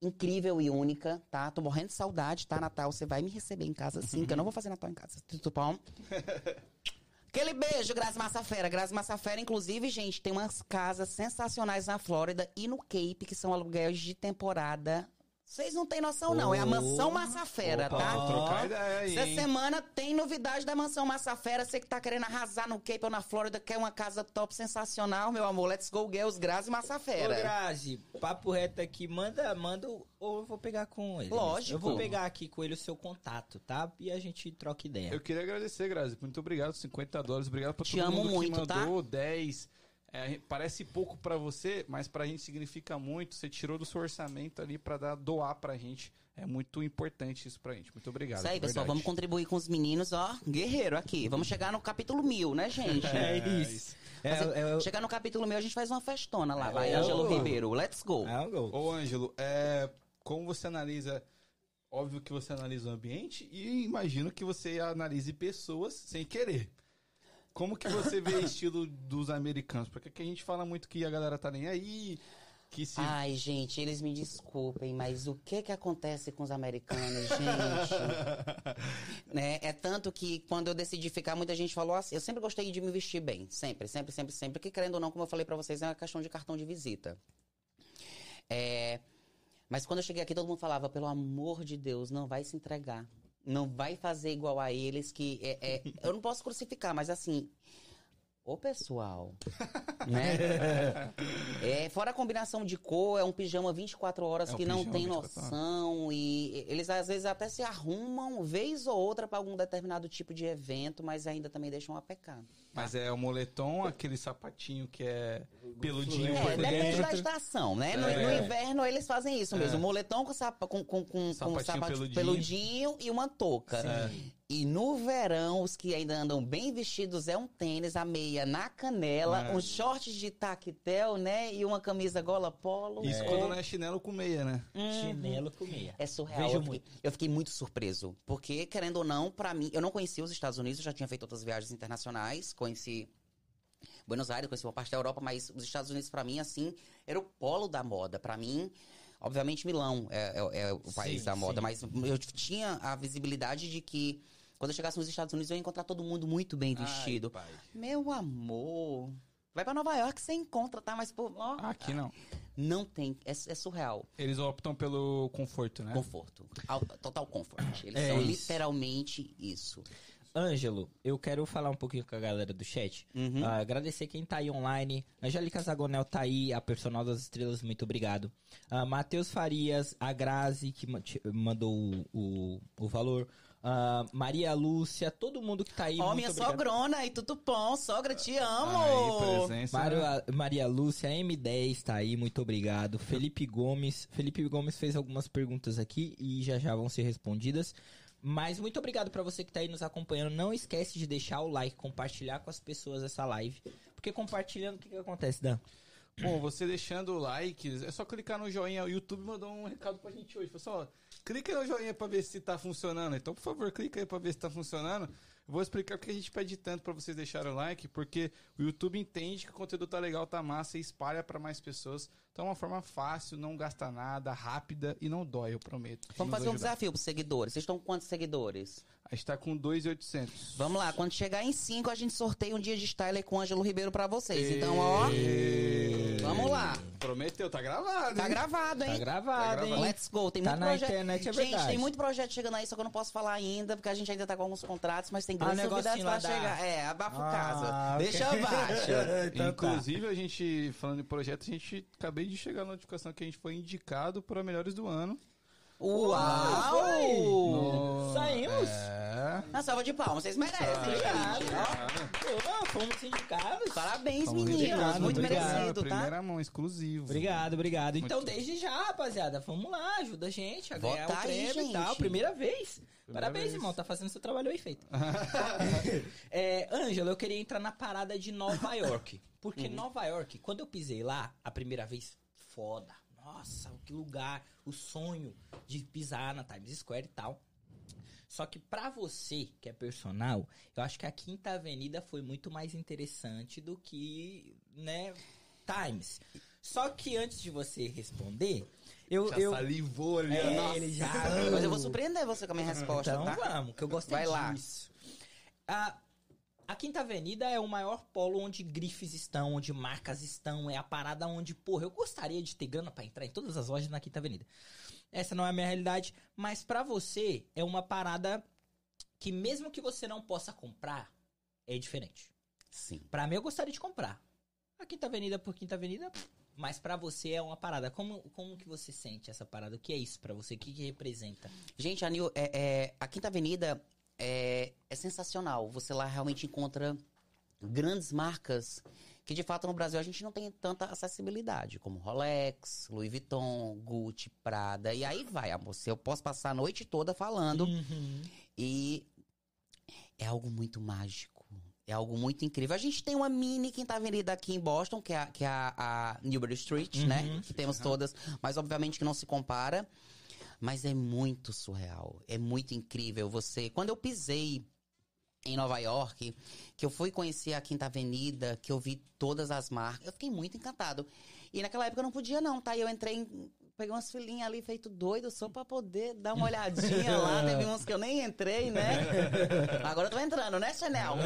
incrível e única, tá? Tô morrendo de saudade, tá, Natal? Você vai me receber em casa sim, que eu não vou fazer Natal em casa. Tudo bom? Aquele beijo, Grazi Massafera. Grazi Massafera, inclusive, gente, tem umas casas sensacionais na Flórida e no Cape, que são aluguéis de temporada Vocês não têm noção, não. É a Mansão Massafera, Opa, tá? trocar ideia aí, Essa hein? semana tem novidade da Mansão Massafera. Você que tá querendo arrasar no Cape ou na Flórida, quer uma casa top sensacional, meu amor. Let's go, girls, Grazi Ô, Massafera. Grazi, papo reto aqui, manda, manda, ou eu vou pegar com ele. Lógico. Eu vou pegar aqui com ele o seu contato, tá? E a gente troca ideia. Eu queria agradecer, Grazi. Muito obrigado, 50 dólares. Obrigado pra Te todo amo mundo muito, que tá? mandou 10. É, parece pouco pra você, mas pra gente significa muito. Você tirou do seu orçamento ali pra dar, doar pra gente. É muito importante isso pra gente. Muito obrigado. Isso aí, pessoal. verdade. Vamos contribuir com os meninos, ó. Guerreiro aqui. Vamos chegar no capítulo mil, né, gente? É isso. É, é, é, Chegar no capítulo mil, a gente faz uma festona lá. Vai, É, Ângelo. Ribeiro. Let's go. é. Ô, Ângelo, é, como você analisa. Óbvio que você analisa o ambiente e imagino que você analise pessoas sem querer. Como que você vê o estilo dos americanos? Porque aqui a gente fala muito que a galera tá nem aí, que se Ai, gente, eles me desculpem, mas o que que acontece com os americanos, gente? né? É tanto que quando eu decidi ficar, muita gente falou assim, eu sempre gostei de me vestir bem, sempre, sempre, sempre, sempre, porque querendo ou não, como eu falei pra vocês, é uma questão de cartão de visita. É, mas quando eu cheguei aqui, todo mundo falava, pelo amor de Deus, não vai se entregar. Não vai fazer igual a eles, que é, é- eu não posso crucificar, mas assim, ô pessoal, né? É, fora a combinação de cor, é um pijama 24 horas É um que não pijama tem 24 horas. noção. E eles às vezes até se arrumam vez ou outra para algum determinado tipo de evento, mas ainda também deixam a pecar. Mas é o moletom, aquele sapatinho que é peludinho É, depende da estação, né? No, É. no inverno eles fazem isso mesmo. Moletom com, sapa, com, com, com, com Sapatinho sapato peludinho. peludinho. e uma touca. E no verão, os que ainda andam bem vestidos é um tênis, a meia na canela, É. uns shorts de tactel, né? E uma camisa gola polo. Isso É. quando não é chinelo com meia, né? Chinelo com meia. É surreal. Vejo eu, fiquei, eu fiquei muito surpreso. Porque, querendo ou não, pra mim, eu não conhecia os Estados Unidos, eu já tinha feito outras viagens internacionais, conheci Buenos Aires, conheci uma parte da Europa, mas os Estados Unidos, pra mim, assim, era o polo da moda. Pra mim, obviamente, Milão é, é- é o país Sim, da moda, sim. mas eu tinha a visibilidade de que quando eu chegasse nos Estados Unidos, eu ia encontrar todo mundo muito bem vestido. Ai. Meu amor. Vai pra Nova York, você encontra, tá? Mas, pô, ó, Aqui não. não tem. É, é surreal. Eles optam pelo conforto, né? Conforto. Al- Total comfort. Eles É são isso. literalmente isso. Ângelo, eu quero falar um pouquinho com a galera do chat. Uhum. Ah, agradecer quem tá aí online. Angélica Zagonel tá aí, a personal das estrelas, muito obrigado. Ah, Matheus Farias, a Grazi, que mandou o, o, o valor. Ah, Maria Lúcia, todo mundo que tá aí. Ó, muito minha obrigado. sogrona e tudo bom. Sogra, te amo. Aí, presença. Mário- Maria Lúcia, M10 tá aí, muito obrigado. Felipe Gomes. Felipe Gomes fez algumas perguntas aqui e já já vão ser respondidas. Mas muito obrigado pra você que tá aí nos acompanhando. Não esquece de deixar o like, compartilhar com as pessoas essa live. Porque compartilhando, o que, que acontece, Dan? Bom, você deixando o like, é só clicar no joinha. O YouTube mandou um recado pra gente hoje. Ó, clica aí no joinha pra ver se tá funcionando. Então, por favor, clica aí pra ver se tá funcionando. Eu vou explicar porque a gente pede tanto pra vocês deixarem o like, porque o YouTube entende que o conteúdo tá legal, tá massa e espalha pra mais pessoas. Então é uma forma fácil, não gasta nada, rápida e não dói, eu prometo. Vamos fazer um ajudar. desafio pros seguidores. Vocês estão com quantos seguidores? A gente tá com 2,800. Vamos lá, quando chegar em 5, a gente sorteia um dia de style com o Ângelo Ribeiro pra vocês. Então, ó, vamos lá. Prometeu, tá gravado. Tá hein? gravado, hein? Tá gravado, hein? Let's go. Tem Tá muito na projeto. internet, é gente, verdade. tem muito projeto chegando aí, só que eu não posso falar ainda, porque a gente ainda tá com alguns contratos, mas tem Ah, grandes o novidades pra chegar. É, abafa Ah, casa. ok. Deixa abaixo. Então tá. Inclusive, a gente, falando em projeto, a gente acabei de chegar na notificação que a gente foi indicado para melhores do ano. Uau! Saímos! É. Uma salva de palmas, vocês merecem, Obrigado. gente. Pô, fomos indicados. Parabéns, Fomos meninos. indicados, Muito obrigado. merecido, tá? Primeira mão, exclusivo. Obrigado, obrigado. Então, Muito- desde já, rapaziada, vamos lá, ajuda a gente a ganhar Vota o aí, prêmio e tal. gente. Primeira vez. Parabéns, vez. irmão, tá fazendo seu trabalho bem feito. é, Ângelo, eu queria entrar na parada de Nova York. Porque Nova York, quando eu pisei lá, a primeira vez, foda. Nossa, que lugar, o sonho de pisar na Times Square e tal. Só que pra você, que é personal, eu acho que a Quinta Avenida foi muito mais interessante do que, né, Times. Só que antes de você responder, eu... Já eu salivou ali. é, nossa. ele já... Mas eu vou surpreender você com a minha resposta, Então tá? vamos, que eu gostei Vai lá. disso. A, Quinta Avenida é o maior polo onde grifes estão, onde marcas estão. É a parada onde, porra, eu gostaria de ter grana pra entrar em todas as lojas na Quinta Avenida. essa não é a minha realidade, mas pra você é uma parada que mesmo que você não possa comprar, é diferente. Sim. Pra mim eu gostaria de comprar. A Quinta Avenida por Quinta Avenida, mas pra você é uma parada. Como, como que você sente essa parada? O que é isso pra você? O que, que representa? Gente, a, New- é- é- a Quinta Avenida é, é sensacional. Você lá realmente encontra grandes marcas que, de fato, no Brasil a gente não tem tanta acessibilidade, como Rolex, Louis Vuitton, Gucci, Prada. E aí vai, amor. Eu posso passar a noite toda falando. Uhum. E é algo muito mágico. É algo muito incrível. A gente tem uma mini Quinta Avenida aqui em Boston, que é a, que é a, a Newbury Street, Uhum. né? Que temos todas, mas obviamente que não se compara. Mas é muito surreal. É muito incrível. Você. Quando eu pisei em Nova York, que eu fui conhecer a Quinta Avenida, que eu vi todas as marcas, eu fiquei muito encantado. E naquela época eu não podia, não, tá? E eu entrei em. Peguei umas filhinhas ali, feito doido, só pra poder dar uma olhadinha lá. Teve uns que eu nem entrei, né? Agora eu tô entrando, né, Chanel?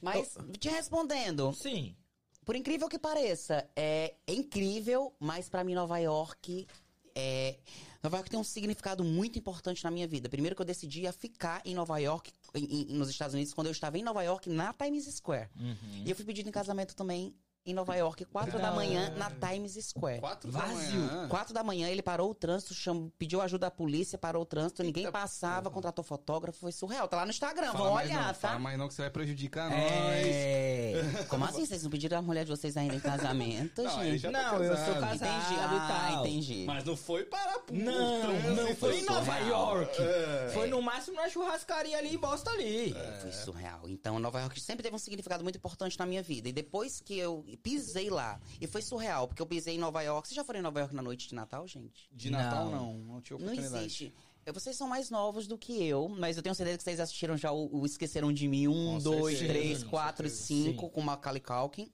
Mas, te respondendo, Sim. por incrível que pareça, é, é incrível, mas pra mim Nova York é Nova York tem um significado muito importante na minha vida. Primeiro que eu decidi a ficar em Nova York, em- em- nos Estados Unidos, quando eu estava em Nova York, na Times Square. Uhum. E eu fui pedido em casamento também em Nova York, quatro da manhã, na Times Square. Quatro Vazio. da manhã. Quatro da manhã, ele parou o trânsito, chamou, pediu ajuda da polícia, parou o trânsito, ninguém Eita passava, porra. contratou fotógrafo, foi surreal. Tá lá no Instagram, Fala vão olhar, não, tá? Fala mais não que você vai prejudicar nós. É. Como assim? Vocês não pediram a mulher de vocês ainda em casamento, Não, gente? tá Não, eu sou casado. Entendi, e ah, tal. entendi. Mas não foi parar pro Não, trânsito, não foi em Nova surreal. York. É. Foi no máximo na churrascaria ali em Bosta ali. Foi surreal. Então, Nova York sempre teve um significado muito importante na minha vida. E depois que eu pisei lá, e foi surreal, porque eu pisei em Nova York. Vocês já foram em Nova York na noite de Natal, gente? De Natal, Não. não. Não Não oportunidade. existe. Eu- Vocês são mais novos do que eu, mas eu tenho certeza que vocês assistiram já o, o Esqueceram de Mim 1, Com 2, certeza, 3, com 4, certeza. 5, Sim. com Macaulay Culkin.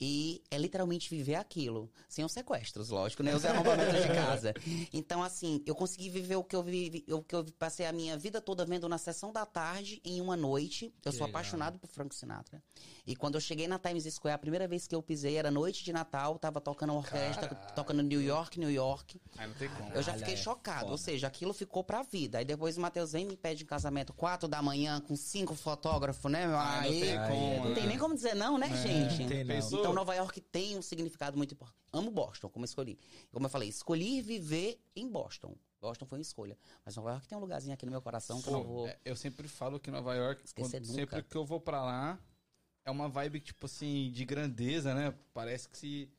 E é literalmente viver aquilo. Sem os sequestros, lógico, né? Os arrombamentos de casa. Então, assim, eu consegui viver o que eu vivi, o que eu passei a minha vida toda vendo na sessão da tarde, em uma noite. Eu Que sou legal. apaixonado por Frank Sinatra. E quando eu cheguei na Times Square, a primeira vez que eu pisei era noite de Natal, tava tocando orquestra, Caralho. tocando New York, New York. Aí não tem como. Eu já fiquei é chocado. foda. Ou seja, aquilo ficou pra vida. Aí depois o Matheus vem me pede em casamento quatro da manhã com cinco fotógrafos, né, meu? Ah, não Aí tem como. não tem nem como dizer não, né, gente? tem não. Pensou? Então Nova York tem um significado muito importante. Amo Boston, como eu escolhi. Como eu falei, escolhi viver em Boston. Boston foi uma escolha. Mas Nova York tem um lugarzinho aqui no meu coração que eu não vou. é, eu sempre falo que Nova York, quando- nunca. sempre que eu vou pra lá, é uma vibe, tipo assim, de grandeza, né? Parece que se.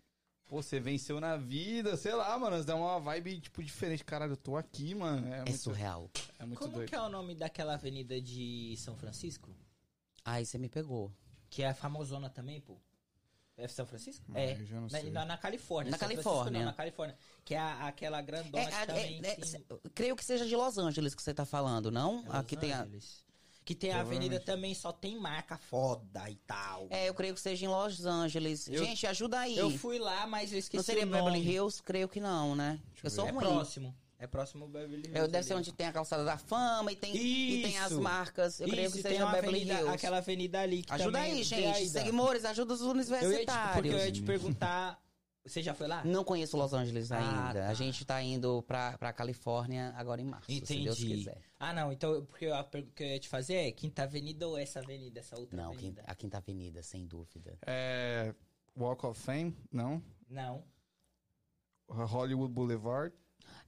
Pô, você venceu na vida, sei lá, mano. Dá uma vibe, tipo, diferente. Caralho, eu tô aqui, mano. É, É muito, surreal. é muito Como doido. que é o nome daquela avenida de São Francisco? Aí você me pegou. Que é a famosona também, pô. É São Francisco? É. eu já não Na, sei. na- na Califórnia. Na São Califórnia. não, na Califórnia. Que é a- aquela grandona É, que é, também é, tem... se- creio que seja de Los Angeles que você tá falando, não? É Los aqui tem a. Angeles. Que tem a avenida também, só tem marca foda e tal. É, eu creio que seja em Los Angeles. Eu- Gente, ajuda aí. Eu fui lá, mas eu esqueci Não seria o nome. Beverly Hills? Creio que não, né? Eu, sou É ruim. próximo. É próximo ao Beverly Hills. Eu, deve ser onde tem a calçada da fama e tem, e tem as marcas. Eu creio Isso, que tem seja Beverly avenida, Hills. aquela avenida ali que Ajuda também aí, vê gente. Seguimores, ajuda os Eu ia te, porque universitários. eu ia te perguntar... Você já foi lá? Não conheço Los Angeles Ah, ainda. tá. A gente tá indo pra, pra Califórnia agora em março, se Deus Entendi. quiser. Ah, não. Então, porque a pergunta que eu ia te fazer é Quinta Avenida ou essa avenida, essa outra Não, avenida? Quinta- a Quinta Avenida, sem dúvida. É. Walk of Fame? Não. Não. Hollywood Boulevard?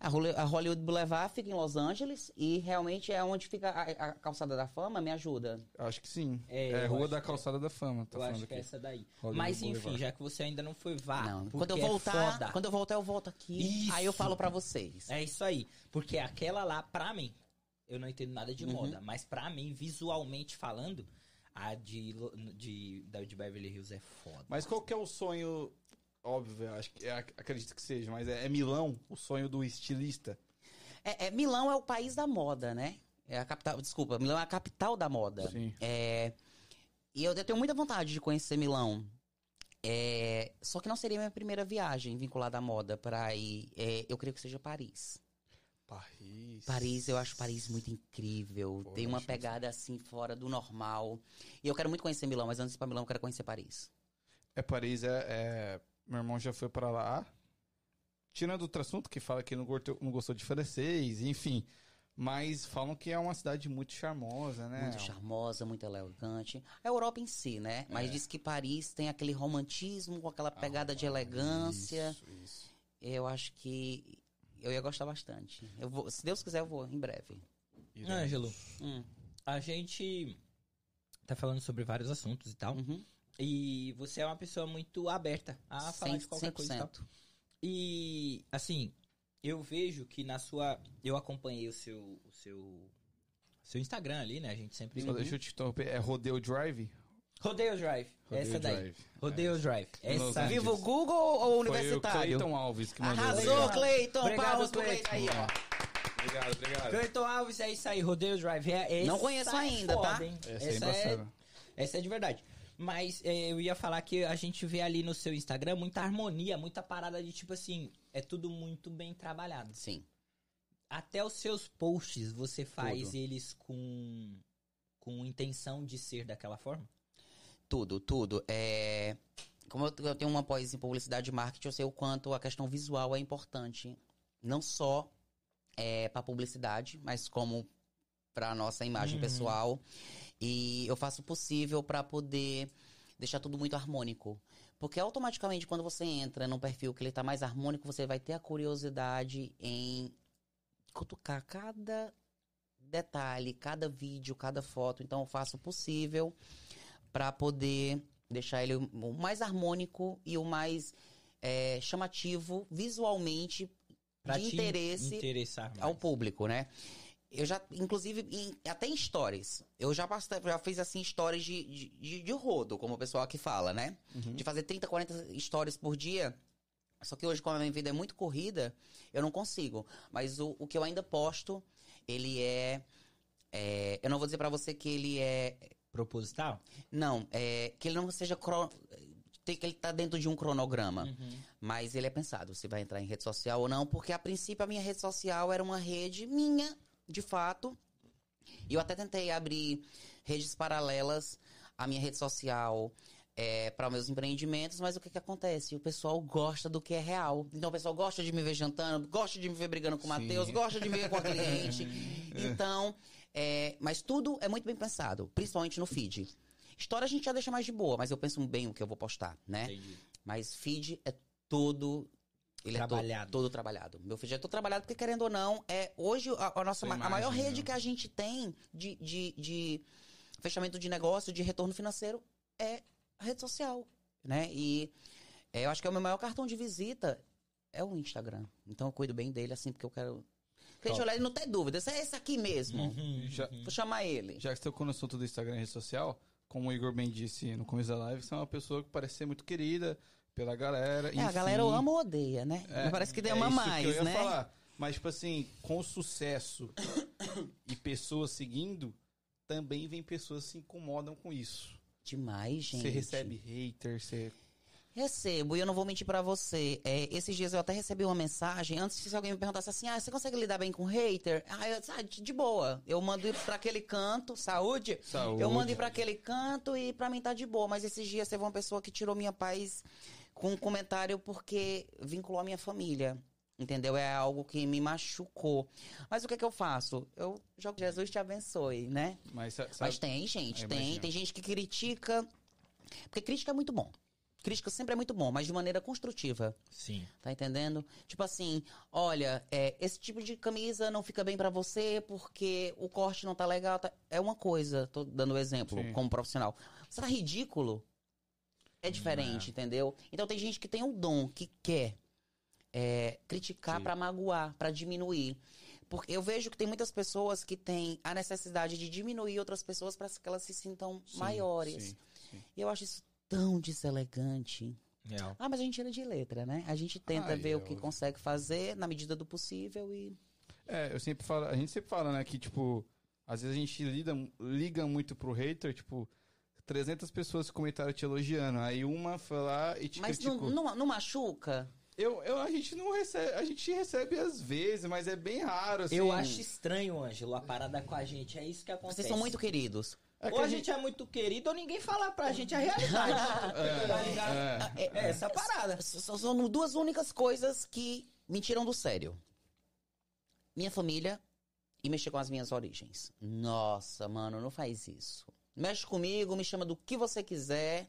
A Holly- a Hollywood Boulevard fica em Los Angeles e realmente é onde fica a, a calçada da fama. Me ajuda. Acho que sim. É, É, Rua da é. Calçada da Fama. Tá eu falando acho que é essa daí. Hollywood Mas enfim, Boulevard. já que você ainda não foi, vá. não, quando eu é voltar, foda. quando eu voltar, eu volto aqui. Isso. Aí eu falo pra vocês. É isso aí. Porque aquela lá, pra mim, eu não entendo nada de Uhum. moda, mas pra mim, visualmente falando, a de, de, de Beverly Hills é foda. Mas qual que é o sonho? Óbvio, eu acho que é, acredito que seja, mas é, é Milão o sonho do estilista. É, é, Milão é o país da moda, né? É a capital. Desculpa, Milão é a capital da moda. Sim. É, e eu, eu tenho muita vontade de conhecer Milão. É, só que não seria minha primeira viagem vinculada à moda para ir. é, eu creio que seja Paris. Paris. Paris, eu acho Paris muito incrível. Pô, Tem uma pegada assim fora do normal. E eu quero muito conhecer Milão, mas antes de ir pra Milão, eu quero conhecer Paris. É Paris, é, é- Meu irmão já foi pra lá. tirando outro assunto que fala que não gostou, não gostou de francês, enfim. Mas falam que é uma cidade muito charmosa, né? Muito charmosa, muito elegante. A Europa em si, né? Mas diz que Paris tem aquele romantismo com aquela pegada de elegância. Isso, isso. Eu acho que eu ia gostar bastante. Eu vou, se Deus quiser, eu vou em breve. Ângelo, Hum, a gente tá falando sobre vários assuntos e tal. uhum. E você é uma pessoa muito aberta a falar de qualquer coisa e tal. 100%. E, assim, eu vejo que na sua. Eu acompanhei o seu. O seu. Seu Instagram ali, né? A gente sempre. Só deixa eu te interromper. É Rodeo Drive? Rodeio Drive. Rodeo essa daí. Drive. Rodeio Drive. Los Essa. Viva o Google ou Foi o universitário? Cleiton Alves que mandou. Arrasou. Cleiton. Obrigado, Palmas pro Cleiton. Aí, ó. Obrigado, obrigado. Cleiton Alves, é isso aí. Rodeio Drive. É, Não essa conheço é ainda, foda, tá? hein? Essa é Essa é, essa é de verdade. Mas é, eu ia falar que a gente vê ali no seu Instagram muita harmonia, muita parada de tipo assim, é tudo muito bem trabalhado. Sim. Até os seus posts você faz Tudo. eles com com intenção de ser daquela forma? Tudo, tudo. É... Como eu, tenho uma pós em publicidade e marketing, eu sei o quanto a questão visual é importante. Não só é, para publicidade, mas como para nossa imagem Uhum. pessoal. E eu faço o possível para poder deixar tudo muito harmônico. Porque automaticamente, quando você entra num perfil que ele tá mais harmônico, você vai ter a curiosidade em cutucar cada detalhe, cada vídeo, cada foto. Então eu faço o possível para poder deixar ele o mais harmônico e o mais é, chamativo visualmente Pra de te interesse ao público, né? Eu já, inclusive, em- até em stories. Eu já, basta- já fiz, assim, stories de, de, de- rodo, como o pessoal aqui fala, né? Uhum. De fazer 30, 40 stories por dia. Só que hoje, como a minha vida é muito corrida, eu não consigo. Mas o, o que eu ainda posto, ele é, é- Eu não vou dizer pra você que ele é. Proposital? Não, é, que ele não seja. cro- tem que ele tá dentro de um cronograma. Uhum. Mas ele é pensado se vai entrar em rede social ou não, porque a princípio a minha rede social era uma rede minha, de fato. Eu até tentei abrir redes paralelas à minha rede social para meus empreendimentos, mas o que, que acontece? O pessoal gosta do que é real. Então o pessoal gosta de me ver jantando, gosta de me ver brigando com o. Matheus, gosta de me ver com a cliente. Então, é, mas tudo é muito bem pensado, principalmente no feed. História a gente já deixa mais de boa, mas eu penso bem o que eu vou postar, né? Entendi. Mas feed é todo. Ele Trabalhado. é todo, todo trabalhado. Meu feed é todo trabalhado, porque querendo ou não, é hoje a, a nossa ma- a maior imagem, rede né? que a gente tem de, de, de fechamento de negócio, de retorno financeiro, é a rede social. Né? E é, eu acho que é o meu maior cartão de visita é o Instagram. Então eu cuido bem dele, assim, porque eu quero. Olhar ele não tem dúvida. Esse é esse aqui mesmo. Uhum. Já, Vou chamar ele. já que você tocou no assunto do Instagram e rede social, como o Igor bem disse no começo da live, você é uma pessoa que parece ser muito querida pela galera. É, a galera ama ou odeia, né? É, Parece que é ama isso mais, que né? falar. Mas, tipo assim, com sucesso e pessoas seguindo, também vem pessoas que se incomodam com isso. Demais, gente. Você recebe hater, você. Recebo, e eu não vou mentir pra você. É, esses dias eu até recebi uma mensagem, antes se alguém me perguntasse assim, ah, você consegue lidar bem com hater? Ah, eu, ah, de de boa. Eu mando ir pra aquele canto, saúde? Saúde. Eu mando ir pra aquele canto e pra mim tá de boa. Mas esses dias teve uma pessoa que tirou minha paz com um comentário porque vinculou a minha família. Entendeu? É algo que me machucou. Mas o que que eu faço? Eu jogo Jesus te abençoe, né? Mas, sa- sabe, Mas tem, gente, Eu tem. Tem gente que critica. Porque crítica é muito bom. Crítica sempre é muito bom, mas de maneira construtiva. Sim. Tá entendendo? Tipo assim, olha, é, esse tipo de camisa não fica bem pra você porque o corte não tá legal. tá- É uma coisa, tô dando um exemplo Sim. como profissional. Você tá ridículo? É diferente, entendeu? Então tem gente que tem o dom, que quer é, criticar pra magoar, pra diminuir. Porque eu vejo que tem muitas pessoas que têm a necessidade de diminuir outras pessoas para que elas se sintam Sim, maiores. sim, sim. E eu acho isso tão deselegante. Real. Ah, mas a gente tira de letra, né? A gente tenta Ai, ver o que consegue fazer na medida do possível e. É, eu sempre falo, a gente sempre fala, né, que, tipo, às vezes a gente lida, liga muito pro hater, tipo, 300 pessoas comentaram te elogiando, aí uma foi lá e te Mas não, criticou. não, não machuca? Eu, eu, a gente não recebe, a gente recebe às vezes, mas é bem raro, assim. Eu acho estranho, Ângelo, a parada com a gente. É isso que acontece. Vocês são muito queridos. É que ou a gente é muito querido ou ninguém fala pra gente a realidade. tá ligado? É, É essa parada. São duas únicas coisas que me tiram do sério. Minha família e mexer com as minhas origens. Nossa, mano, não faz isso. Mexe comigo, me chama do que você quiser,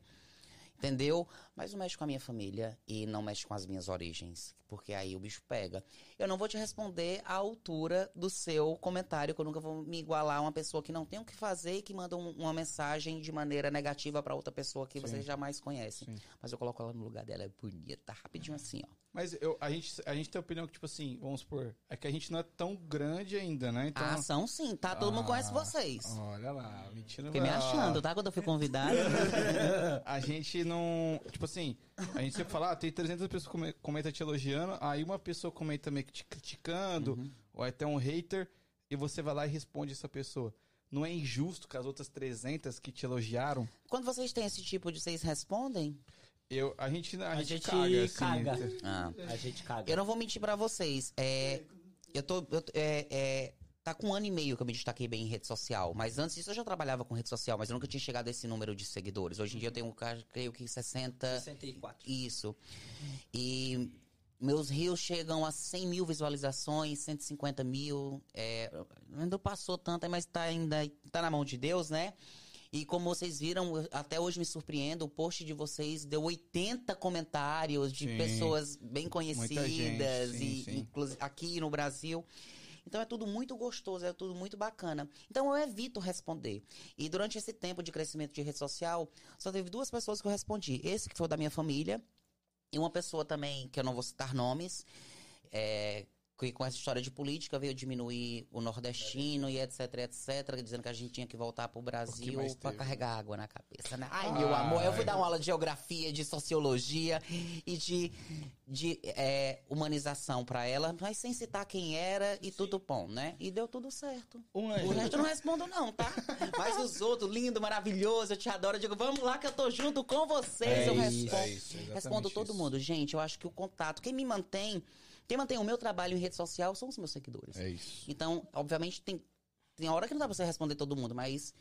entendeu? Mas não mexe com a minha família e não mexe com as minhas origens, porque aí o bicho pega. Eu não vou te responder à altura do seu comentário, que eu nunca vou me igualar a uma pessoa que não tem o que fazer e que manda um- uma mensagem de maneira negativa pra outra pessoa que você jamais conhece. Sim. Mas eu coloco ela no lugar dela, é bonita, rapidinho assim, ó. Mas eu, a, gente, a gente tem a opinião que, tipo assim, vamos supor, é que a gente não é tão grande ainda, né? Então. A ação sim, tá? Todo mundo Ah, conhece vocês. Olha lá, mentira. Fiquei me achando, tá? Quando eu fui convidada. A gente não. Tipo assim, a gente sempre fala, ah, tem 300 pessoas que come- comentam te elogiando, aí uma pessoa comenta meio que te criticando, Uhum. ou até um hater, e você vai lá e responde essa pessoa. Não é injusto com as outras 300 que te elogiaram? Quando vocês têm esse tipo de. Vocês respondem? Eu, a gente, a, A gente, gente caga, assim, caga. Ah. A gente caga. Eu não vou mentir pra vocês. É, eu tô. eu é, é, tá com um ano e meio que eu me destaquei bem em rede social. Mas antes disso eu já trabalhava com rede social, mas eu nunca tinha chegado a esse número de seguidores. Hoje em dia eu tenho, creio que 60. 64. Isso. E meus rios chegam a 100 mil visualizações, 150 mil. É, não passou tanto, mas tá ainda tá na mão de Deus, né? E como vocês viram, até hoje me surpreendo, o post de vocês deu 80 comentários de Sim. pessoas bem conhecidas, gente, sim, e sim. inclusive aqui no Brasil. Então é tudo muito gostoso, é tudo muito bacana. Então eu evito responder. E durante esse tempo de crescimento de rede social, só teve duas pessoas que eu respondi. Esse que foi da minha família, e uma pessoa também, que eu não vou citar nomes, é, que com essa história de política veio diminuir o nordestino e etc, etc, dizendo que a gente tinha que voltar pro Brasil teve? carregar água na cabeça, né? Ai, meu Ai. amor, eu fui dar uma aula de geografia, de sociologia e de, de é, humanização pra ela, mas sem citar quem era e tudo bom, né? E deu tudo certo. Um O resto eu não respondo, não, tá? Mas os outros, lindo, maravilhoso, eu te adoro. Eu digo, vamos lá que eu tô junto com vocês. É eu isso, respondo. é isso, respondo todo isso. mundo. Gente, eu acho que o contato, quem me mantém, quem mantém o meu trabalho em rede social são os meus seguidores. É isso. Então, obviamente, tem, tem hora que não dá pra você responder todo mundo, mas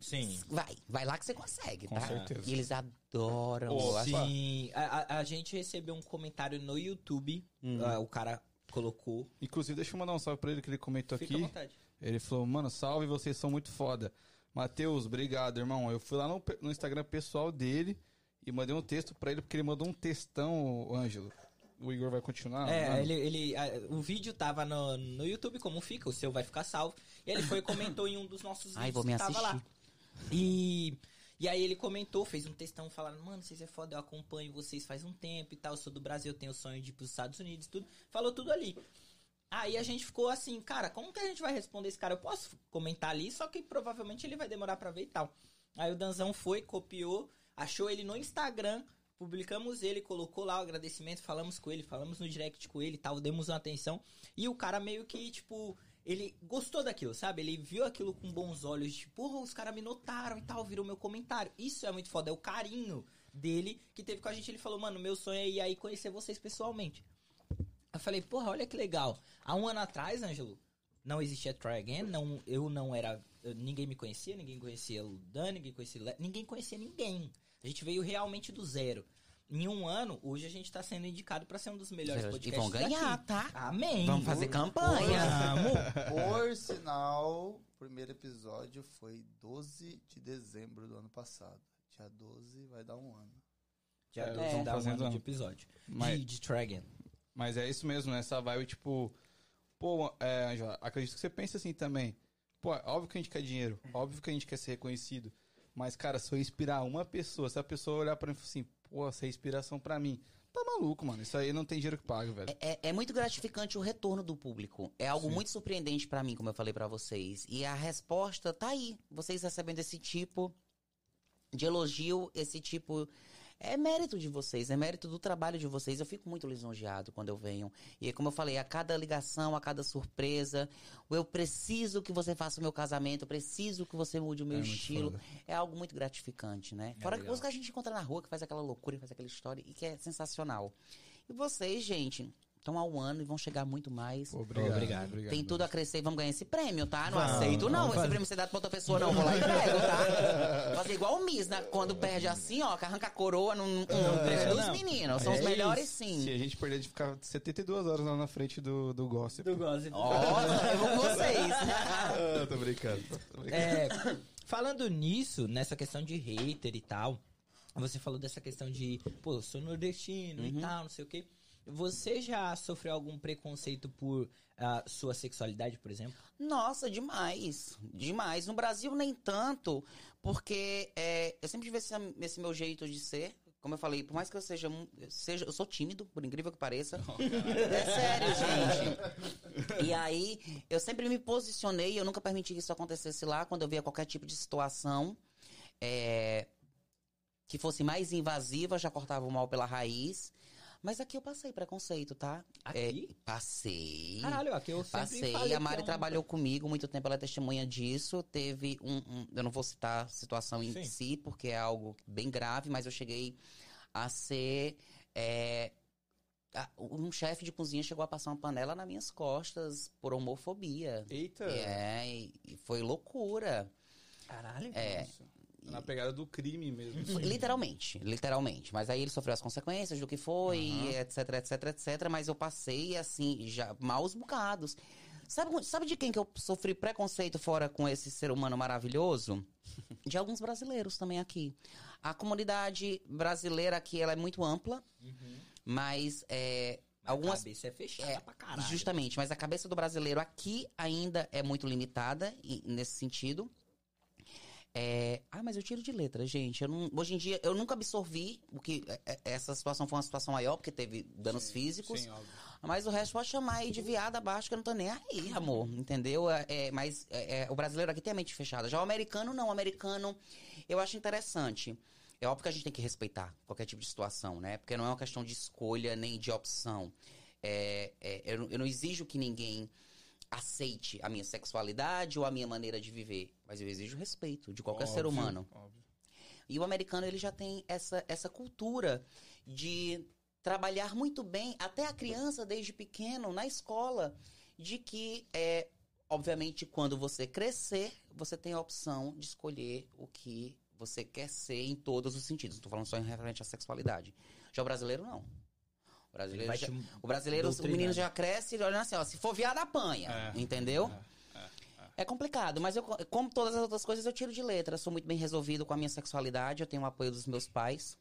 Sim. vai, vai lá que você consegue, Com tá? certeza. E eles adoram. Eu Sim. A, a- gente recebeu um comentário no YouTube. ah, o cara colocou. Inclusive, deixa eu mandar um salve pra ele que ele comentou Fica à aqui. vontade. Ele falou, mano, salve, vocês são muito foda. Matheus, obrigado, irmão. Eu fui lá no, no Instagram pessoal dele e mandei um texto pra ele, porque ele mandou um textão, Ângelo. O Igor vai continuar? É, mano? ele, ele, a- o vídeo tava no, no YouTube, como fica, o seu vai ficar salvo. E ele foi e comentou em um dos nossos vídeos Ai, vou me que tava lá. assistir. E, e aí ele comentou, fez um textão falando, mano, vocês é foda, eu acompanho vocês faz um tempo e tal, eu sou do Brasil, eu tenho o sonho de ir pros Estados Unidos e tudo. Falou tudo ali. Aí a gente ficou assim, cara, como que a gente vai responder esse cara? Eu posso comentar ali, só que provavelmente ele vai demorar pra ver e tal. Aí o Danzão foi, copiou, achou ele no Instagram, publicamos ele, colocou lá o agradecimento, falamos com ele, falamos no direct com ele e tal, demos uma atenção. E o cara meio que, tipo, ele gostou daquilo, sabe? Ele viu aquilo com bons olhos, tipo, porra, os caras me notaram e tal, viram meu comentário. Isso é muito foda, é o carinho dele que teve com a gente. Ele falou, mano, meu sonho é ir aí conhecer vocês pessoalmente. Eu falei, porra, olha que legal. Há um ano atrás, Ângelo, não existia Try Again, não, eu não era. ninguém me conhecia, ninguém conhecia o Dan, ninguém conhecia ninguém conhecia ninguém. A gente veio realmente do zero. Em um ano, hoje a gente tá sendo indicado pra ser um dos melhores E podcasts. vão ganhar, daqui. tá? Amém. Vamos fazer campanha. Vamos. Por sinal, o primeiro episódio foi 12 de dezembro do ano passado. Dia 12 vai dar um ano. Já É, é, vamos dá um ano de episódio. Mas- De, Again. Mas é isso mesmo, né? Essa vibe, tipo... Pô, é, Angela, acredito que você pensa assim também. Pô, é óbvio que a gente quer dinheiro. Óbvio que a gente quer ser reconhecido. Mas, cara, se eu inspirar uma pessoa, se a pessoa olhar pra mim e falar assim, pô, essa é inspiração pra mim. Tá maluco, mano. Isso aí não tem dinheiro que paga, velho. É, é muito gratificante o retorno do público. É algo Sim. muito surpreendente pra mim, como eu falei pra vocês. E a resposta tá aí. Vocês recebendo esse tipo de elogio, esse tipo. É mérito de vocês, é mérito do trabalho de vocês. Eu fico muito lisonjeado quando eu venho. E como eu falei, a cada ligação, a cada surpresa, eu preciso que você faça o meu casamento, eu preciso que você mude o meu É estilo. É algo muito gratificante, né? É Fora legal. que a gente encontra na rua, que faz aquela loucura, que faz aquela história, e que é sensacional. E vocês, gente, Estão há um ano e vão chegar muito mais. Obrigado. Obrigado. obrigado. Tem tudo a crescer e vamos ganhar esse prêmio, tá? Não Vamos, aceito, não. Esse fazer. prêmio ser dado pra outra pessoa, não. Vou lá e pego, tá? Fazer igual o Miss, né? Quando perde assim, ó, que arranca a coroa num, num prêmio dos não. meninos. São É os melhores, isso. sim. Se a gente perder de ficar 72 horas lá na frente do, do gossip. Do gossip. Nossa, eu vou com vocês. Ah, tô brincando. Tô brincando. É, falando nisso, nessa questão de hater e tal, você falou dessa questão de, pô, eu sou nordestino e tal, não sei o quê. Você já sofreu algum preconceito por ah, sua sexualidade, por exemplo? Nossa, demais. Demais. No Brasil, nem tanto, porque é, eu sempre tive esse, esse meu jeito de ser. Como eu falei, por mais que eu seja, um- seja. Eu sou tímido, por incrível que pareça. É sério, gente. E aí, eu sempre me posicionei, eu nunca permiti que isso acontecesse lá, quando eu via qualquer tipo de situação. é, que fosse mais invasiva, já cortava o mal pela raiz. Mas aqui eu passei preconceito, tá? Aqui? É, passei. Caralho, aqui eu sempre Passei, a que Mari é um- trabalhou comigo muito tempo, ela é testemunha disso. Teve um, um- Eu não vou citar a situação em Sim. si, porque é algo bem grave, mas eu cheguei a ser. é, um chefe de cozinha chegou a passar uma panela nas minhas costas por homofobia. Eita. É, e foi loucura. Caralho. É, Na pegada do crime mesmo. foi- literalmente, literalmente. Mas aí ele sofreu as consequências do que foi, etc, etc, etc. Mas eu passei, assim, já maus bocados. Sabe, sabe de quem que eu sofri preconceito fora com esse ser humano maravilhoso? De alguns brasileiros também aqui. A comunidade brasileira aqui, ela é muito ampla, mas é, algumas... A cabeça é fechada É, pra caralho. Justamente, mas a cabeça do brasileiro aqui ainda é muito limitada nesse sentido. É, Ah, mas eu tiro de letra, gente. Não- Hoje em dia, eu nunca absorvi o que. é- é- Essa situação foi uma situação maior, porque teve danos físicos. Sim. Mas o resto pode chamar aí de viada abaixo, que eu não tô nem aí, amor. Entendeu? É, é, mas é, o brasileiro aqui tem a mente fechada. Já o americano, não. O americano, eu acho interessante. É óbvio que a gente tem que respeitar qualquer tipo de situação, né? Porque não é uma questão de escolha nem de opção. Eu, eu não exijo que ninguém aceite a minha sexualidade ou a minha maneira de viver. Mas eu exijo respeito de qualquer ser Óbvio, humano. óbvio. E o americano, ele já tem essa, essa cultura de trabalhar muito bem, até a criança, desde pequeno, na escola, de que, é, obviamente, quando você crescer, você tem a opção de escolher o que você quer ser em todos os sentidos. Não estou falando só em referente à sexualidade. Já o brasileiro, não. O brasileiro, já- o brasileiro, o menino já cresce olhando assim, ó, se for viado, apanha. É, entendeu? É complicado, mas eu, como todas as outras coisas, eu tiro de letra. Sou muito bem resolvido com a minha sexualidade, eu tenho o apoio dos meus pais.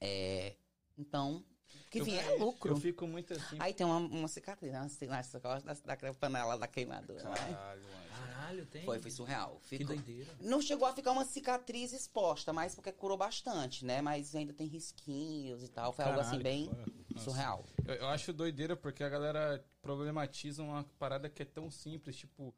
É, então, que Eu- vier é lucro. Eu fico muito assim. Aí tem uma, uma cicatriz né, assim, costas da, da panela da queimadura. né? Caralho, mano. Caralho, tem. Foi, foi surreal. Que Ficou- doideira. não chegou a ficar uma cicatriz exposta, mas porque curou bastante, né? Mas ainda tem risquinhos e tal. Foi algo assim Caralho, bem foda. surreal. Eu, eu acho doideira porque a galera problematiza uma parada que é tão simples, tipo,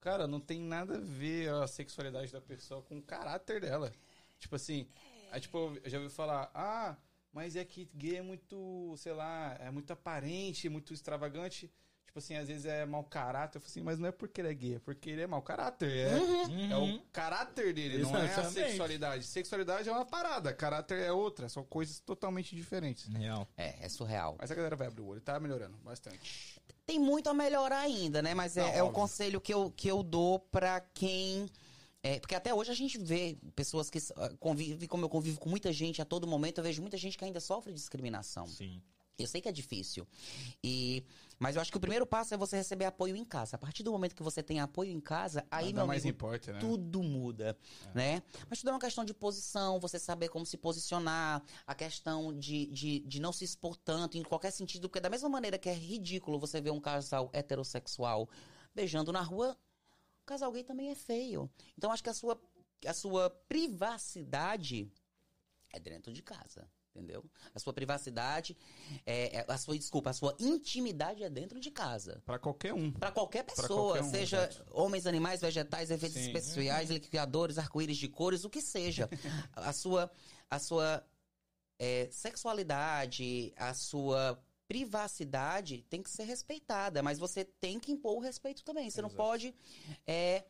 cara, não tem nada a ver a sexualidade da pessoa com o caráter dela. Tipo assim, aí, tipo, eu já ouvi falar, ah, mas é que gay é muito, sei lá, é muito aparente, muito extravagante. Tipo assim, às vezes é mau caráter. Eu falo assim, mas não é porque ele é gay, é porque ele é mau caráter. É, Uhum. é o caráter dele, não é a sexualidade. Sexualidade é uma parada, caráter é outra. São coisas totalmente diferentes. Real. É, é surreal. Mas a galera vai abrir o olho, tá melhorando bastante. Tem muito a melhorar ainda, né? Mas é, Não, é um óbvio. conselho que eu, que eu dou pra quem. é, porque até hoje a gente vê pessoas que ah, convivem, como eu convivo com muita gente a todo momento, eu vejo muita gente que ainda sofre discriminação. Sim. Eu sei que é difícil. E, mas eu acho que o primeiro passo é você receber apoio em casa. A partir do momento que você tem apoio em casa, aí, Nada meu mais amigo, importa, né? tudo muda, né? Mas tudo é uma questão de posição, você saber como se posicionar, a questão de, de, de não se expor tanto em qualquer sentido, porque da mesma maneira que é ridículo você ver um casal heterossexual beijando na rua, o casal gay também é feio. Então acho que a sua, a sua privacidade é dentro de casa. Entendeu? A sua privacidade, é, é- a sua, desculpa, a sua intimidade é dentro de casa. Pra qualquer um. Pra qualquer pessoa, qualquer um, seja exato. homens, animais, vegetais, efeitos Sim. especiais, liquidiadores, arco-íris de cores, o que seja. a sua, a sua é, sexualidade, a sua privacidade tem que ser respeitada, mas você tem que impor o respeito também. Você não Exato. pode é,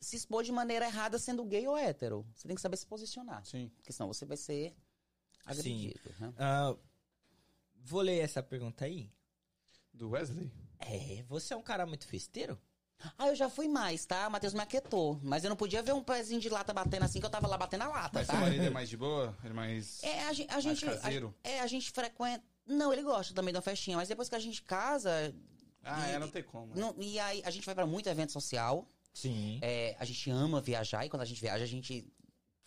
se expor de maneira errada sendo gay ou hétero. Você tem que saber se posicionar, Sim. porque senão você vai ser agredido. né? Ah, vou ler essa pergunta aí. Do Wesley? É, você é um cara muito festeiro? Ah, eu já fui mais, tá? O Matheus me aquietou. Mas eu não podia ver um pezinho de lata batendo assim, que eu tava lá batendo a lata, Mas tá? seu marido é mais de boa? Ele é mais. É, a, gen- a gente. a- caseiro? é, a gente frequenta. Não, ele gosta também da festinha, mas depois que a gente casa. Ah, e, é, não tem como. não- e aí a gente vai pra muito evento social. Sim. É, a gente ama viajar e quando a gente viaja, a gente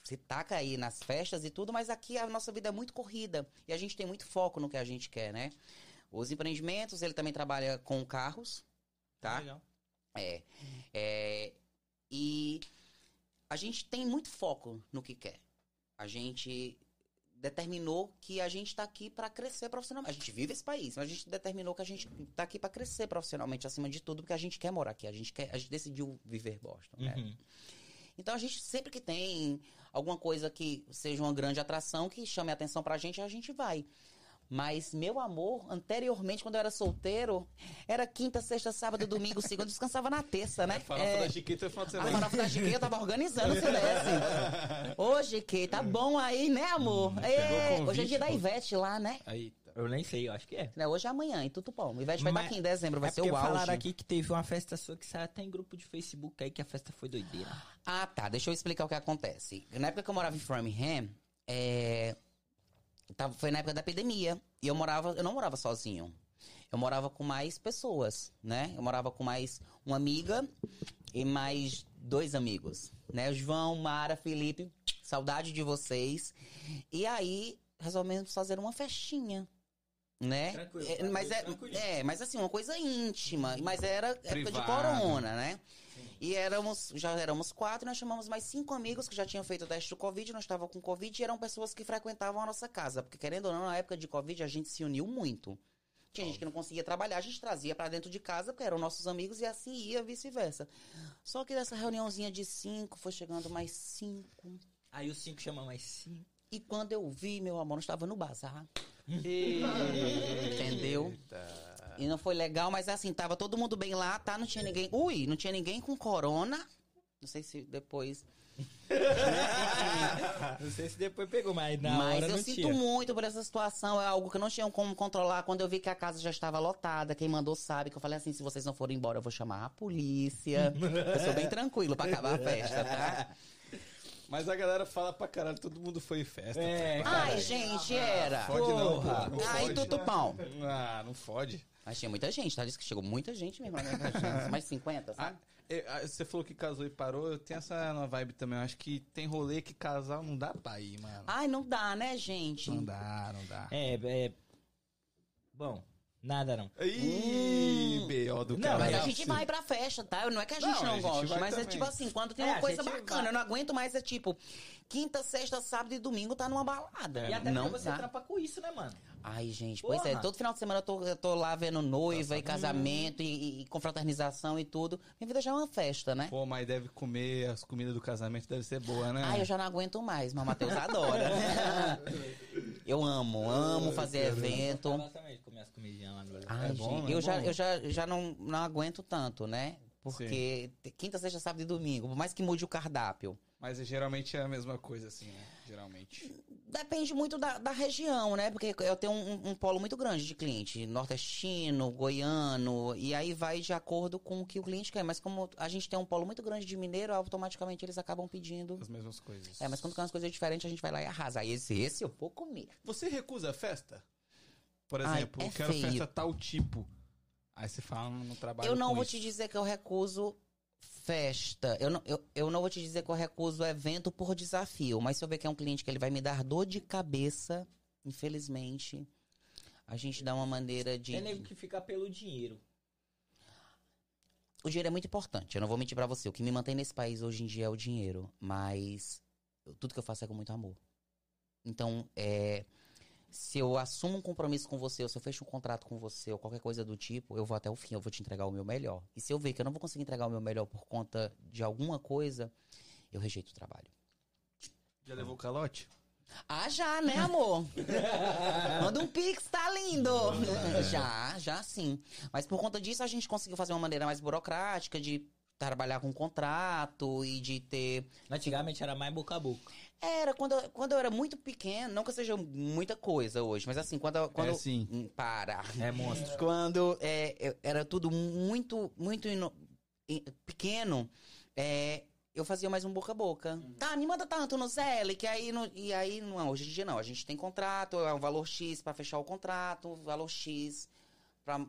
se taca aí nas festas e tudo, mas aqui a nossa vida é muito corrida e a gente tem muito foco no que a gente quer, né? Os empreendimentos, ele também trabalha com carros, tá? Legal. É, é, e a gente tem muito foco no que quer. A gente determinou que a gente está aqui para crescer profissionalmente. A gente vive esse país, mas a gente determinou que a gente está aqui para crescer profissionalmente acima de tudo, porque a gente quer morar aqui. A gente quer, a gente decidiu viver Boston, né? Uhum. Então a gente sempre que tem alguma coisa que seja uma grande atração que chame a atenção pra gente, a gente vai. Mas meu amor, anteriormente, quando eu era solteiro, era quinta, sexta, sábado, domingo, segunda, descansava na terça, né? Farofa É, da Chiquita é final de a semana. farofa da Chiquinha eu tava organizando se desse. Ô, GQ, tá bom aí, né, amor? É, convite, hoje é dia da pô. Ivete lá, né? Eita. Eu nem sei, eu acho que é. Né, Hoje é amanhã, em Tutupão. Ivete vai Mas- estar aqui em dezembro, vai é ser o auge. falaram aqui que teve uma festa sua que saiu até em grupo de Facebook aí que a festa foi doideira. Ah, tá. Deixa eu explicar o que acontece. Na época que eu morava em Framingham, é, tava- foi na época da epidemia. E eu morava, eu não morava sozinho. Eu morava com mais pessoas, né? Eu morava com mais uma amiga e mais dois amigos, né? João, Mara, Felipe, saudade de vocês. E aí resolvemos fazer uma festinha. Né? Tranquilo, É, mas é, tranquilo. é, mas assim, uma coisa íntima. Mas era época de Privado. corona, né? E éramos, já éramos quatro, e nós chamamos mais cinco amigos que já tinham feito o teste do Covid, nós estávamos com Covid e eram pessoas que frequentavam a nossa casa. Porque, querendo ou não, na época de Covid, a gente se uniu muito. Tinha gente que não conseguia trabalhar, a gente trazia pra dentro de casa, porque eram nossos amigos, e assim ia vice-versa. Só que dessa reuniãozinha de cinco, foi chegando mais cinco. Aí os cinco chamam mais cinco. E quando eu vi, meu amor, nós estava no bazar. Entendeu? E não foi legal, mas assim, tava todo mundo bem lá, tá? Não tinha ninguém. Ui, não tinha ninguém com corona. Não sei se depois. Não sei se depois pegou, mas na mas hora eu não sinto tinha. muito por essa situação. É algo que eu não tinha como controlar. Quando eu vi que a casa já estava lotada, quem mandou sabe que eu falei assim: se vocês não forem embora, eu vou chamar a polícia. eu sou bem tranquilo pra acabar a festa, tá? Mas a galera fala pra caralho, todo mundo foi em festa. É, Ai, gente, era. Fode não, Porra. Não Ai, fode. tutupão. Ah, não fode. Mas tinha muita gente, tá? Disse que chegou muita gente mesmo na minha festa. Mais 50, Ah, sabe? é, ah, você falou que casou e parou, eu tenho essa na vibe também. Eu acho que tem rolê que casal não dá pra ir, mano. Ai, não dá, né, gente? Não dá, não dá. É, é. Bom, nada não. Ih, Hum. B.O. do Não, cara. Mas a Não, gente vai pra festa, tá? Não é que a gente Não, não, a gente gosta, mas é também. tipo assim, quando tem É, uma coisa bacana, vai. eu não aguento mais, é tipo, quinta, sexta, sábado e domingo tá numa balada. E até não porque você dá. trampa com isso, né, mano? Ai, gente, pois é, Porra. todo final de semana eu tô, eu tô lá vendo noiva e casamento e, e- e confraternização e tudo. Minha vida já é uma festa, né? Pô, mas deve comer as comidas do casamento, deve ser boa, né? Ai, eu já não aguento mais, mas o Matheus adora. eu amo, amo fazer evento. Eu também de comer as comidinhas lá no Ai, É bom, gente, né? eu, É já, eu já, já não, não aguento tanto, né? Porque quinta, sexta, sábado e domingo, por mais que mude o cardápio. Mas geralmente é a mesma coisa, assim, né? Geralmente. Depende muito da, da região, né? Porque eu tenho um, um polo muito grande de cliente, nordestino, goiano, e aí vai de acordo com o que o cliente quer. Mas como a gente tem um polo muito grande de mineiro, automaticamente eles acabam pedindo. As mesmas coisas. É, mas quando quer umas coisas diferentes, a gente vai lá e arrasa. Aí esse, esse eu vou comer. Você recusa a festa? Por Ai, exemplo, é eu quero feio. festa tal tipo. Aí você fala, não trabalho Eu não vou isso. te dizer que eu recuso festa. Eu não, eu, eu não vou te dizer que eu recuso evento por desafio. Mas se eu ver que é um cliente que ele vai me dar dor de cabeça, infelizmente, a gente dá uma maneira de. Tem nego que fica pelo dinheiro. O dinheiro é muito importante, eu não vou mentir pra você. O que me mantém nesse país hoje em dia é o dinheiro. Mas tudo que eu faço é com muito amor. Então, é, se eu assumo um compromisso com você, ou se eu fecho um contrato com você, ou qualquer coisa do tipo, eu vou até o fim, eu vou te entregar o meu melhor. E se eu ver que eu não vou conseguir entregar o meu melhor por conta de alguma coisa, eu rejeito o trabalho. Já levou calote? Ah, já, né, amor? Manda um pix, tá lindo! já, já sim. Mas por conta disso, a gente conseguiu fazer uma maneira mais burocrática de trabalhar com contrato e de ter. Antigamente era mais boca a boca. Era, quando, eu- quando eu era muito pequeno, não que eu seja muita coisa hoje, mas assim, quando, quando É sim. Hum, Para. É monstro. Quando é, era tudo muito, muito ino- pequeno, é, eu fazia mais um boca a boca. Tá, me manda tanto no Zelle, que aí, não- e aí, não, hoje em dia não. A gente tem contrato, é um valor X pra fechar o contrato, valor X pra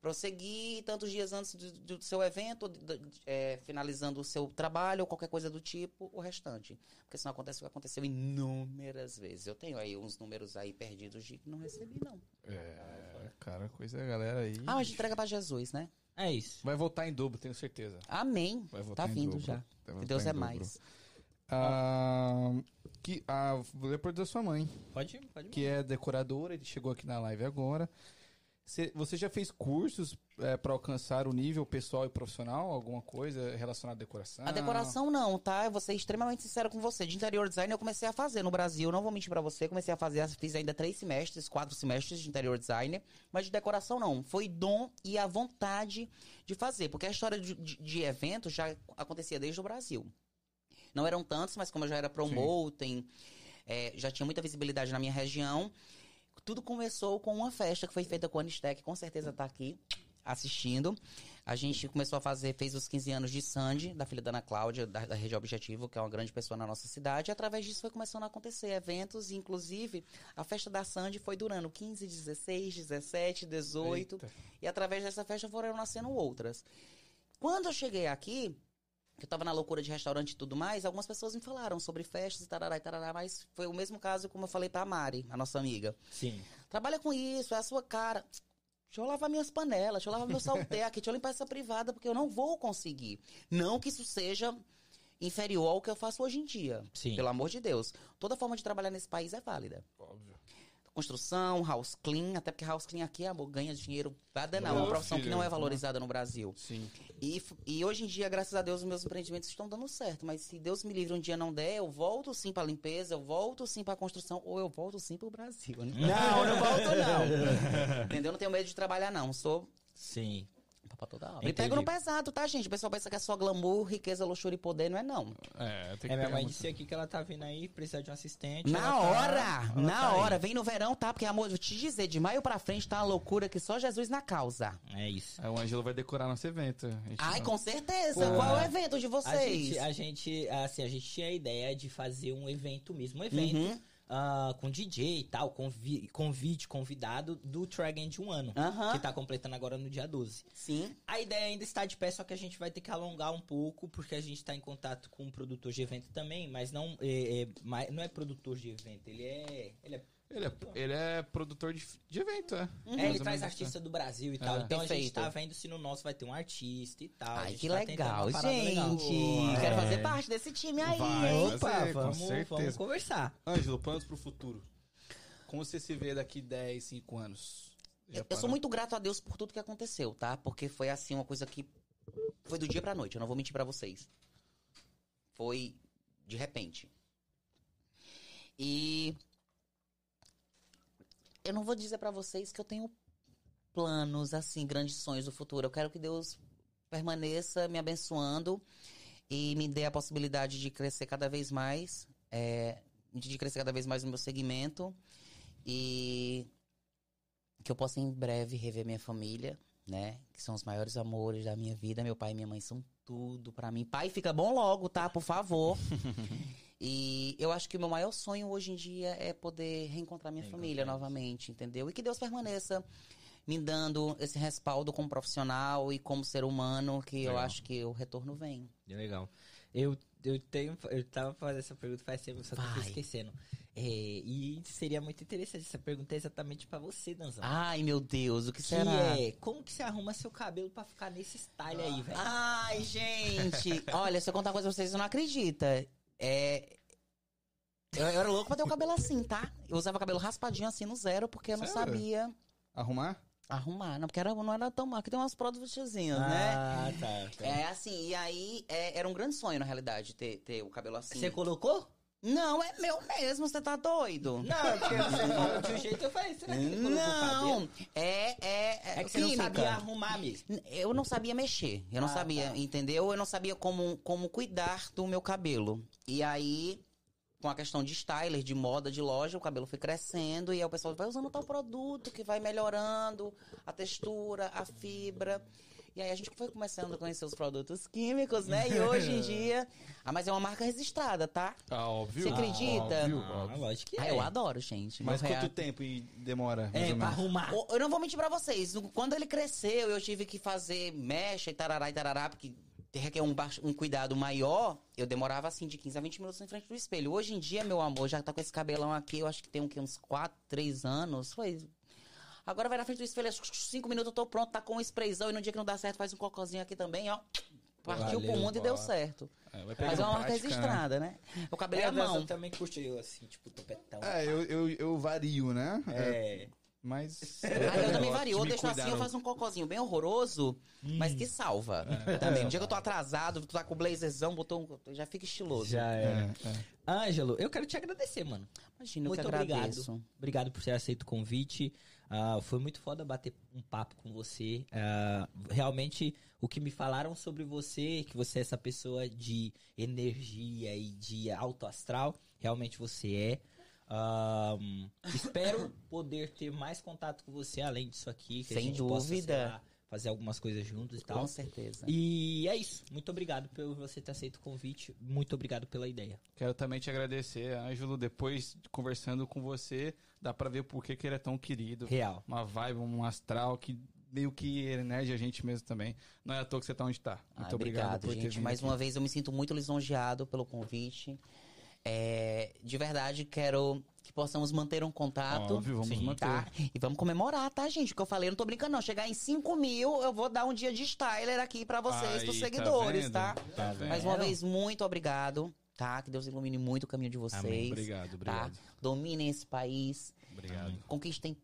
prosseguir tantos dias antes do, do seu evento, d- d- é, finalizando o seu trabalho ou qualquer coisa do tipo, o restante. Porque senão acontece o que aconteceu inúmeras vezes. Eu tenho aí uns números aí perdidos de que não recebi, não. É, cara, coisa da galera aí. Ah, a gente entrega pra Jesus, né? É isso. Vai voltar em dobro, tenho certeza. Amém. Vai voltar Tá em vindo dobro. já. Vai Que voltar Deus é dobro. mais. Ah, que, a, depois da sua mãe, Pode, pode. que é decoradora, ele chegou aqui na live agora. Cê- Você já fez cursos é, para alcançar o nível pessoal e profissional? Alguma coisa relacionada à decoração? A decoração não, tá? Eu vou ser extremamente sincero com você. De interior design eu comecei a fazer no Brasil, não vou mentir pra você. Comecei a fazer, fiz ainda três semestres, quatro semestres de interior design. Mas de decoração não. Foi dom e a vontade de fazer. Porque a história de, de, de evento já acontecia desde o Brasil. Não eram tantos, mas como eu já era promoting, é, já tinha muita visibilidade na minha região. Tudo começou com uma festa que foi feita com a Anistec, com certeza tá aqui assistindo. A gente começou a fazer, fez os 15 anos de Sandy, da filha da Ana Cláudia, da, da Rede Objetivo, que é uma grande pessoa na nossa cidade. E através disso foi começando a acontecer eventos, inclusive a festa da Sandy foi durando 15, 16, 17, 18. Eita. E através dessa festa foram nascendo outras. Quando eu cheguei aqui, eu tava na loucura de restaurante e tudo mais, algumas pessoas me falaram sobre festas e tarará e tarará, mas foi o mesmo caso como eu falei pra Mari, a nossa amiga. Sim. Trabalha com isso, é a sua cara. Deixa eu lavar minhas panelas, deixa eu lavar meu salteiro aqui, deixa eu limpar essa privada, porque eu não vou conseguir. Não que isso seja inferior ao que eu faço hoje em dia. Sim. Pelo amor de Deus. Toda forma de trabalhar nesse país é válida. Óbvio. Construção, house clean, até porque house clean aqui, amor, ganha dinheiro. Nada não, é uma profissão que filho, não é valorizada no Brasil. Sim. E, e hoje em dia, graças a Deus, os meus empreendimentos estão dando certo. Mas se Deus me livre um dia não der, eu volto sim pra limpeza, eu volto sim pra construção, ou eu volto sim pro Brasil. né? Não, não volto não. Entendeu? Não tenho medo de trabalhar, não. Sou Sim. Pra toda. E Entendi. pego no pesado, tá, gente? O pessoal pensa que é só glamour, riqueza, luxúria e poder. Não é, não. É, tem que É, minha mãe muito- disse aqui que ela tá vindo aí, precisa de um assistente. Na ela tá- hora! ela na tá aí. hora. Vem no verão, tá? Porque, amor, vou te dizer, de maio pra frente tá uma loucura que só Jesus na causa. É isso. Aí o Ângelo vai decorar nosso evento. A Ai, não- com certeza. Pô, Qual é o evento de A vocês? gente, a gente, assim, a gente tinha a ideia de fazer um evento mesmo, um evento Uhum. Ah, com DJ e tal, convi convite, convidado do Tragen de um ano, Aham. que tá completando agora no dia 12. Sim. A ideia ainda está de pé, só que a gente vai ter que alongar um pouco, porque a gente está em contato com um produtor de evento também, mas não é, é, não é produtor de evento, ele é. Ele é, Ele é, ele é produtor de, de evento, é. é, Mais ele traz artista do Brasil e tal. É. Então a gente Perfeito. tá vendo se no nosso vai ter um artista e tal. Ai, gente que tá legal, parada legal. gente. Boa. Quero É. fazer parte desse time aí, Vai, hein? Opa, fazer, vamos, vamos conversar. Ângelo, planos pro futuro. Como você se vê daqui 10, 5 anos? Já Eu, parou? sou muito grato a Deus por tudo que aconteceu, tá? Porque foi assim uma coisa que foi do dia pra noite, eu não vou mentir pra vocês. Foi de repente. E eu não vou dizer pra vocês que eu tenho planos assim, grandes sonhos do futuro. Eu quero que Deus permaneça me abençoando e me dê a possibilidade de crescer cada vez mais, é, de crescer cada vez mais no meu segmento e que eu possa em breve rever minha família, né? Que são os maiores amores da minha vida. Meu pai e minha mãe são tudo pra mim. Pai, fica bom logo, tá? Por favor. e eu acho que o meu maior sonho hoje em dia é poder reencontrar minha família novamente, entendeu? E que Deus permaneça me dando esse respaldo como profissional e como ser humano, que eu Legal. acho que o retorno vem. Legal. Eu, eu tenho. Eu tava fazendo essa pergunta faz tempo, só eu Vai. esquecendo. É, e seria muito interessante. Essa pergunta é exatamente pra você, Danzão. Ai, meu Deus, o que que será? é, como que você arruma seu cabelo pra ficar nesse style aí, velho? Ai, gente! Olha, se eu contar uma coisa pra vocês, você não acredita. É. Eu, eu era louco pra ter o cabelo assim, tá? Eu usava cabelo raspadinho assim no zero, porque eu não Sério? sabia Arrumar? arrumar. Não, porque era, não era tão. Aqui tem umas produtinhas, né? Ah, tá. tá. É assim, e aí é, era um grande sonho, na realidade, ter, ter o cabelo assim. Você colocou? Não, é meu mesmo, você tá doido? Não, porque você falou de um jeito, eu falei, será que ele colocou Não, cabelo? é, é, É que você não química. sabia arrumar mesmo. Eu não sabia mexer, eu não Ah, sabia, tá. entendeu? Eu não sabia como, como cuidar do meu cabelo. E aí, com a questão de styler, de moda, de loja, o cabelo foi crescendo e aí o pessoal vai usando tal produto que vai melhorando a textura, a fibra. E aí a gente foi começando a conhecer os produtos químicos, né? E hoje em dia. Ah, mas é uma marca registrada, tá? Ah, óbvio. Você acredita? Óbvio, Ah, óbvio. lógico que Ah, é. eu adoro, gente. Mas quanto real- tempo e demora? É, pra arrumar. Eu não vou mentir pra vocês. Quando ele cresceu, eu tive que fazer mecha e tarará e tarará, porque requer um, baixo- um cuidado maior. Eu demorava assim de 15 a 20 minutos em frente do espelho. Hoje em dia, meu amor, já tá com esse cabelão aqui, eu acho que tem um, que, uns 4, 3 anos. Foi. Agora vai na frente do espelho, 5 minutos eu tô pronto, tá com um sprayzão e no dia que não dá certo, faz um cocôzinho aqui também, ó. Partiu Valeu, pro mundo e deu certo. É, Mas é uma marca prática, né? registrada, né? O cabelo é É, a mão. eu também curti eu, assim, tipo, topetão. É, eu, eu, eu vario, né? É, É. mas. Ah, eu também gosto vario. de Eu me deixo assim, eu faço um cocôzinho bem horroroso, mas que salva. Também. No dia que eu tô atrasado, tu tá com o blazerzão, botou um... Já fica estiloso. Já É, era. é. Ângelo, eu quero te agradecer, mano. Imagina, eu muito que obrigado. agradeço. Obrigado por ter aceito o convite. Ah, foi muito foda bater um papo com você. Ah, realmente, o que me falaram sobre você, que você é essa pessoa de energia e de alto astral, realmente você é. Ah, espero poder ter mais contato com você além disso aqui. Que a Sem gente possa, sei dúvida. lá, fazer algumas coisas juntos e tal. Com certeza. E é isso. Muito obrigado por você ter aceito o convite. Muito obrigado pela ideia. Quero também te agradecer, Ângelo. Depois, conversando com você, dá pra ver por que, que ele é tão querido. Real. Uma vibe, um astral que meio que energia a gente mesmo também. Não é à toa que você tá onde tá. Muito Ah, obrigado, obrigado, por ter gente. vindo Mais aqui. uma vez, eu me sinto muito lisonjeado pelo convite. É, de verdade, quero que possamos manter um contato. Óbvio, vamos Sim, manter. Tá? E vamos comemorar, tá, gente? O que eu falei, eu não tô brincando, não. Chegar em 5 mil, eu vou dar um dia de styler aqui pra vocês, Aí, pros tá seguidores, vendo? tá? Tá vendo? Mais uma vez, muito obrigado, tá? Que Deus ilumine muito o caminho de vocês. Amém. Obrigado, Tá? obrigado. Dominem esse país, Obrigado, conquistem,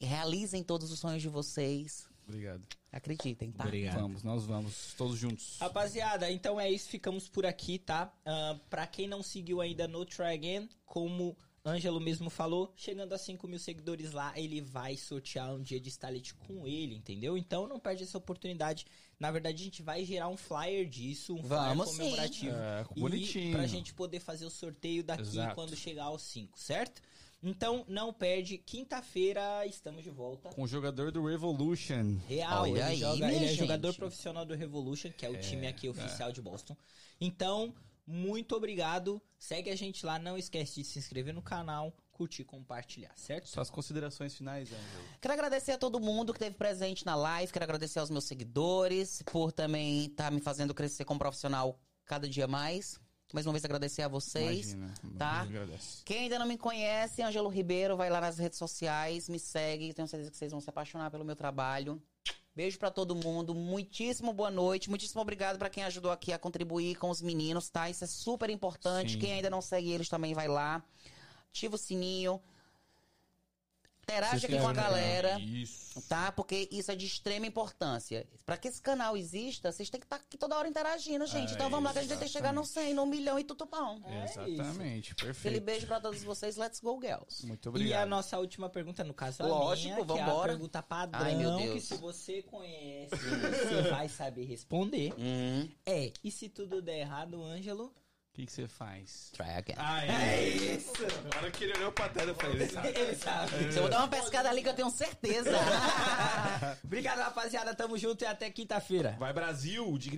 realizem todos os sonhos de vocês. Obrigado. Acreditem, tá? Obrigado. Vamos, nós vamos, todos juntos. Rapaziada, então é isso, ficamos por aqui, tá? Ah, pra quem não seguiu ainda no Try Again, como Ângelo mesmo falou, chegando a 5 mil seguidores lá, ele vai sortear um dia de Stalit com ele, entendeu? Então não perde essa oportunidade. Na verdade, a gente vai gerar um flyer disso, um Vamos flyer comemorativo. É, E bonitinho. pra gente poder fazer o sorteio daqui Exato. quando chegar aos 5, certo? Então não perde, quinta-feira estamos de volta. Com o jogador do Revolution. Real, Olha ele, aí, joga, minha ele é jogador profissional do Revolution, que é o time aqui oficial de Boston. Então, muito obrigado. Segue a gente lá, não esquece de se inscrever no canal, curtir e compartilhar, certo? Suas considerações finais, Ângelo. Quero agradecer a todo mundo que esteve presente na live. Quero agradecer aos meus seguidores por também estar me fazendo crescer como profissional cada dia mais. Mais uma vez agradecer a vocês. Imagina. tá? Agradece. Quem ainda não me conhece, Ângelo Ribeiro, vai lá nas redes sociais, me segue. Tenho certeza que vocês vão se apaixonar pelo meu trabalho. Beijo pra todo mundo, muitíssimo boa noite, muitíssimo obrigado pra quem ajudou aqui a contribuir com os meninos, tá? Isso é super importante. Sim. Quem ainda não segue eles também vai lá. Ativa o sininho. Interage aqui com a galera. Isso. Tá? Porque isso é de extrema importância. Pra que esse canal exista, vocês têm que estar aqui toda hora interagindo, gente. É, então vamos lá que a gente tem que chegar no 100, no milhão e tudo bom. Exatamente, Aquele perfeito. beijo pra todos vocês. Let's go, girls. Muito E a obrigado. nossa última pergunta, no caso, a Lógico, minha, que é a pergunta padrão, Ai, meu que Deus. se você conhece, você vai saber responder. Hum, É, e se tudo der errado, Ângelo? O que você faz? try again. Ah, é isso. Na hora que ele olhou pra trás, eu falei, ele sabe. Ele sabe. Se eu vou dar uma pescada ali que eu tenho certeza. Obrigado, rapaziada. Tamo junto e até quinta-feira. Vai Brasil, de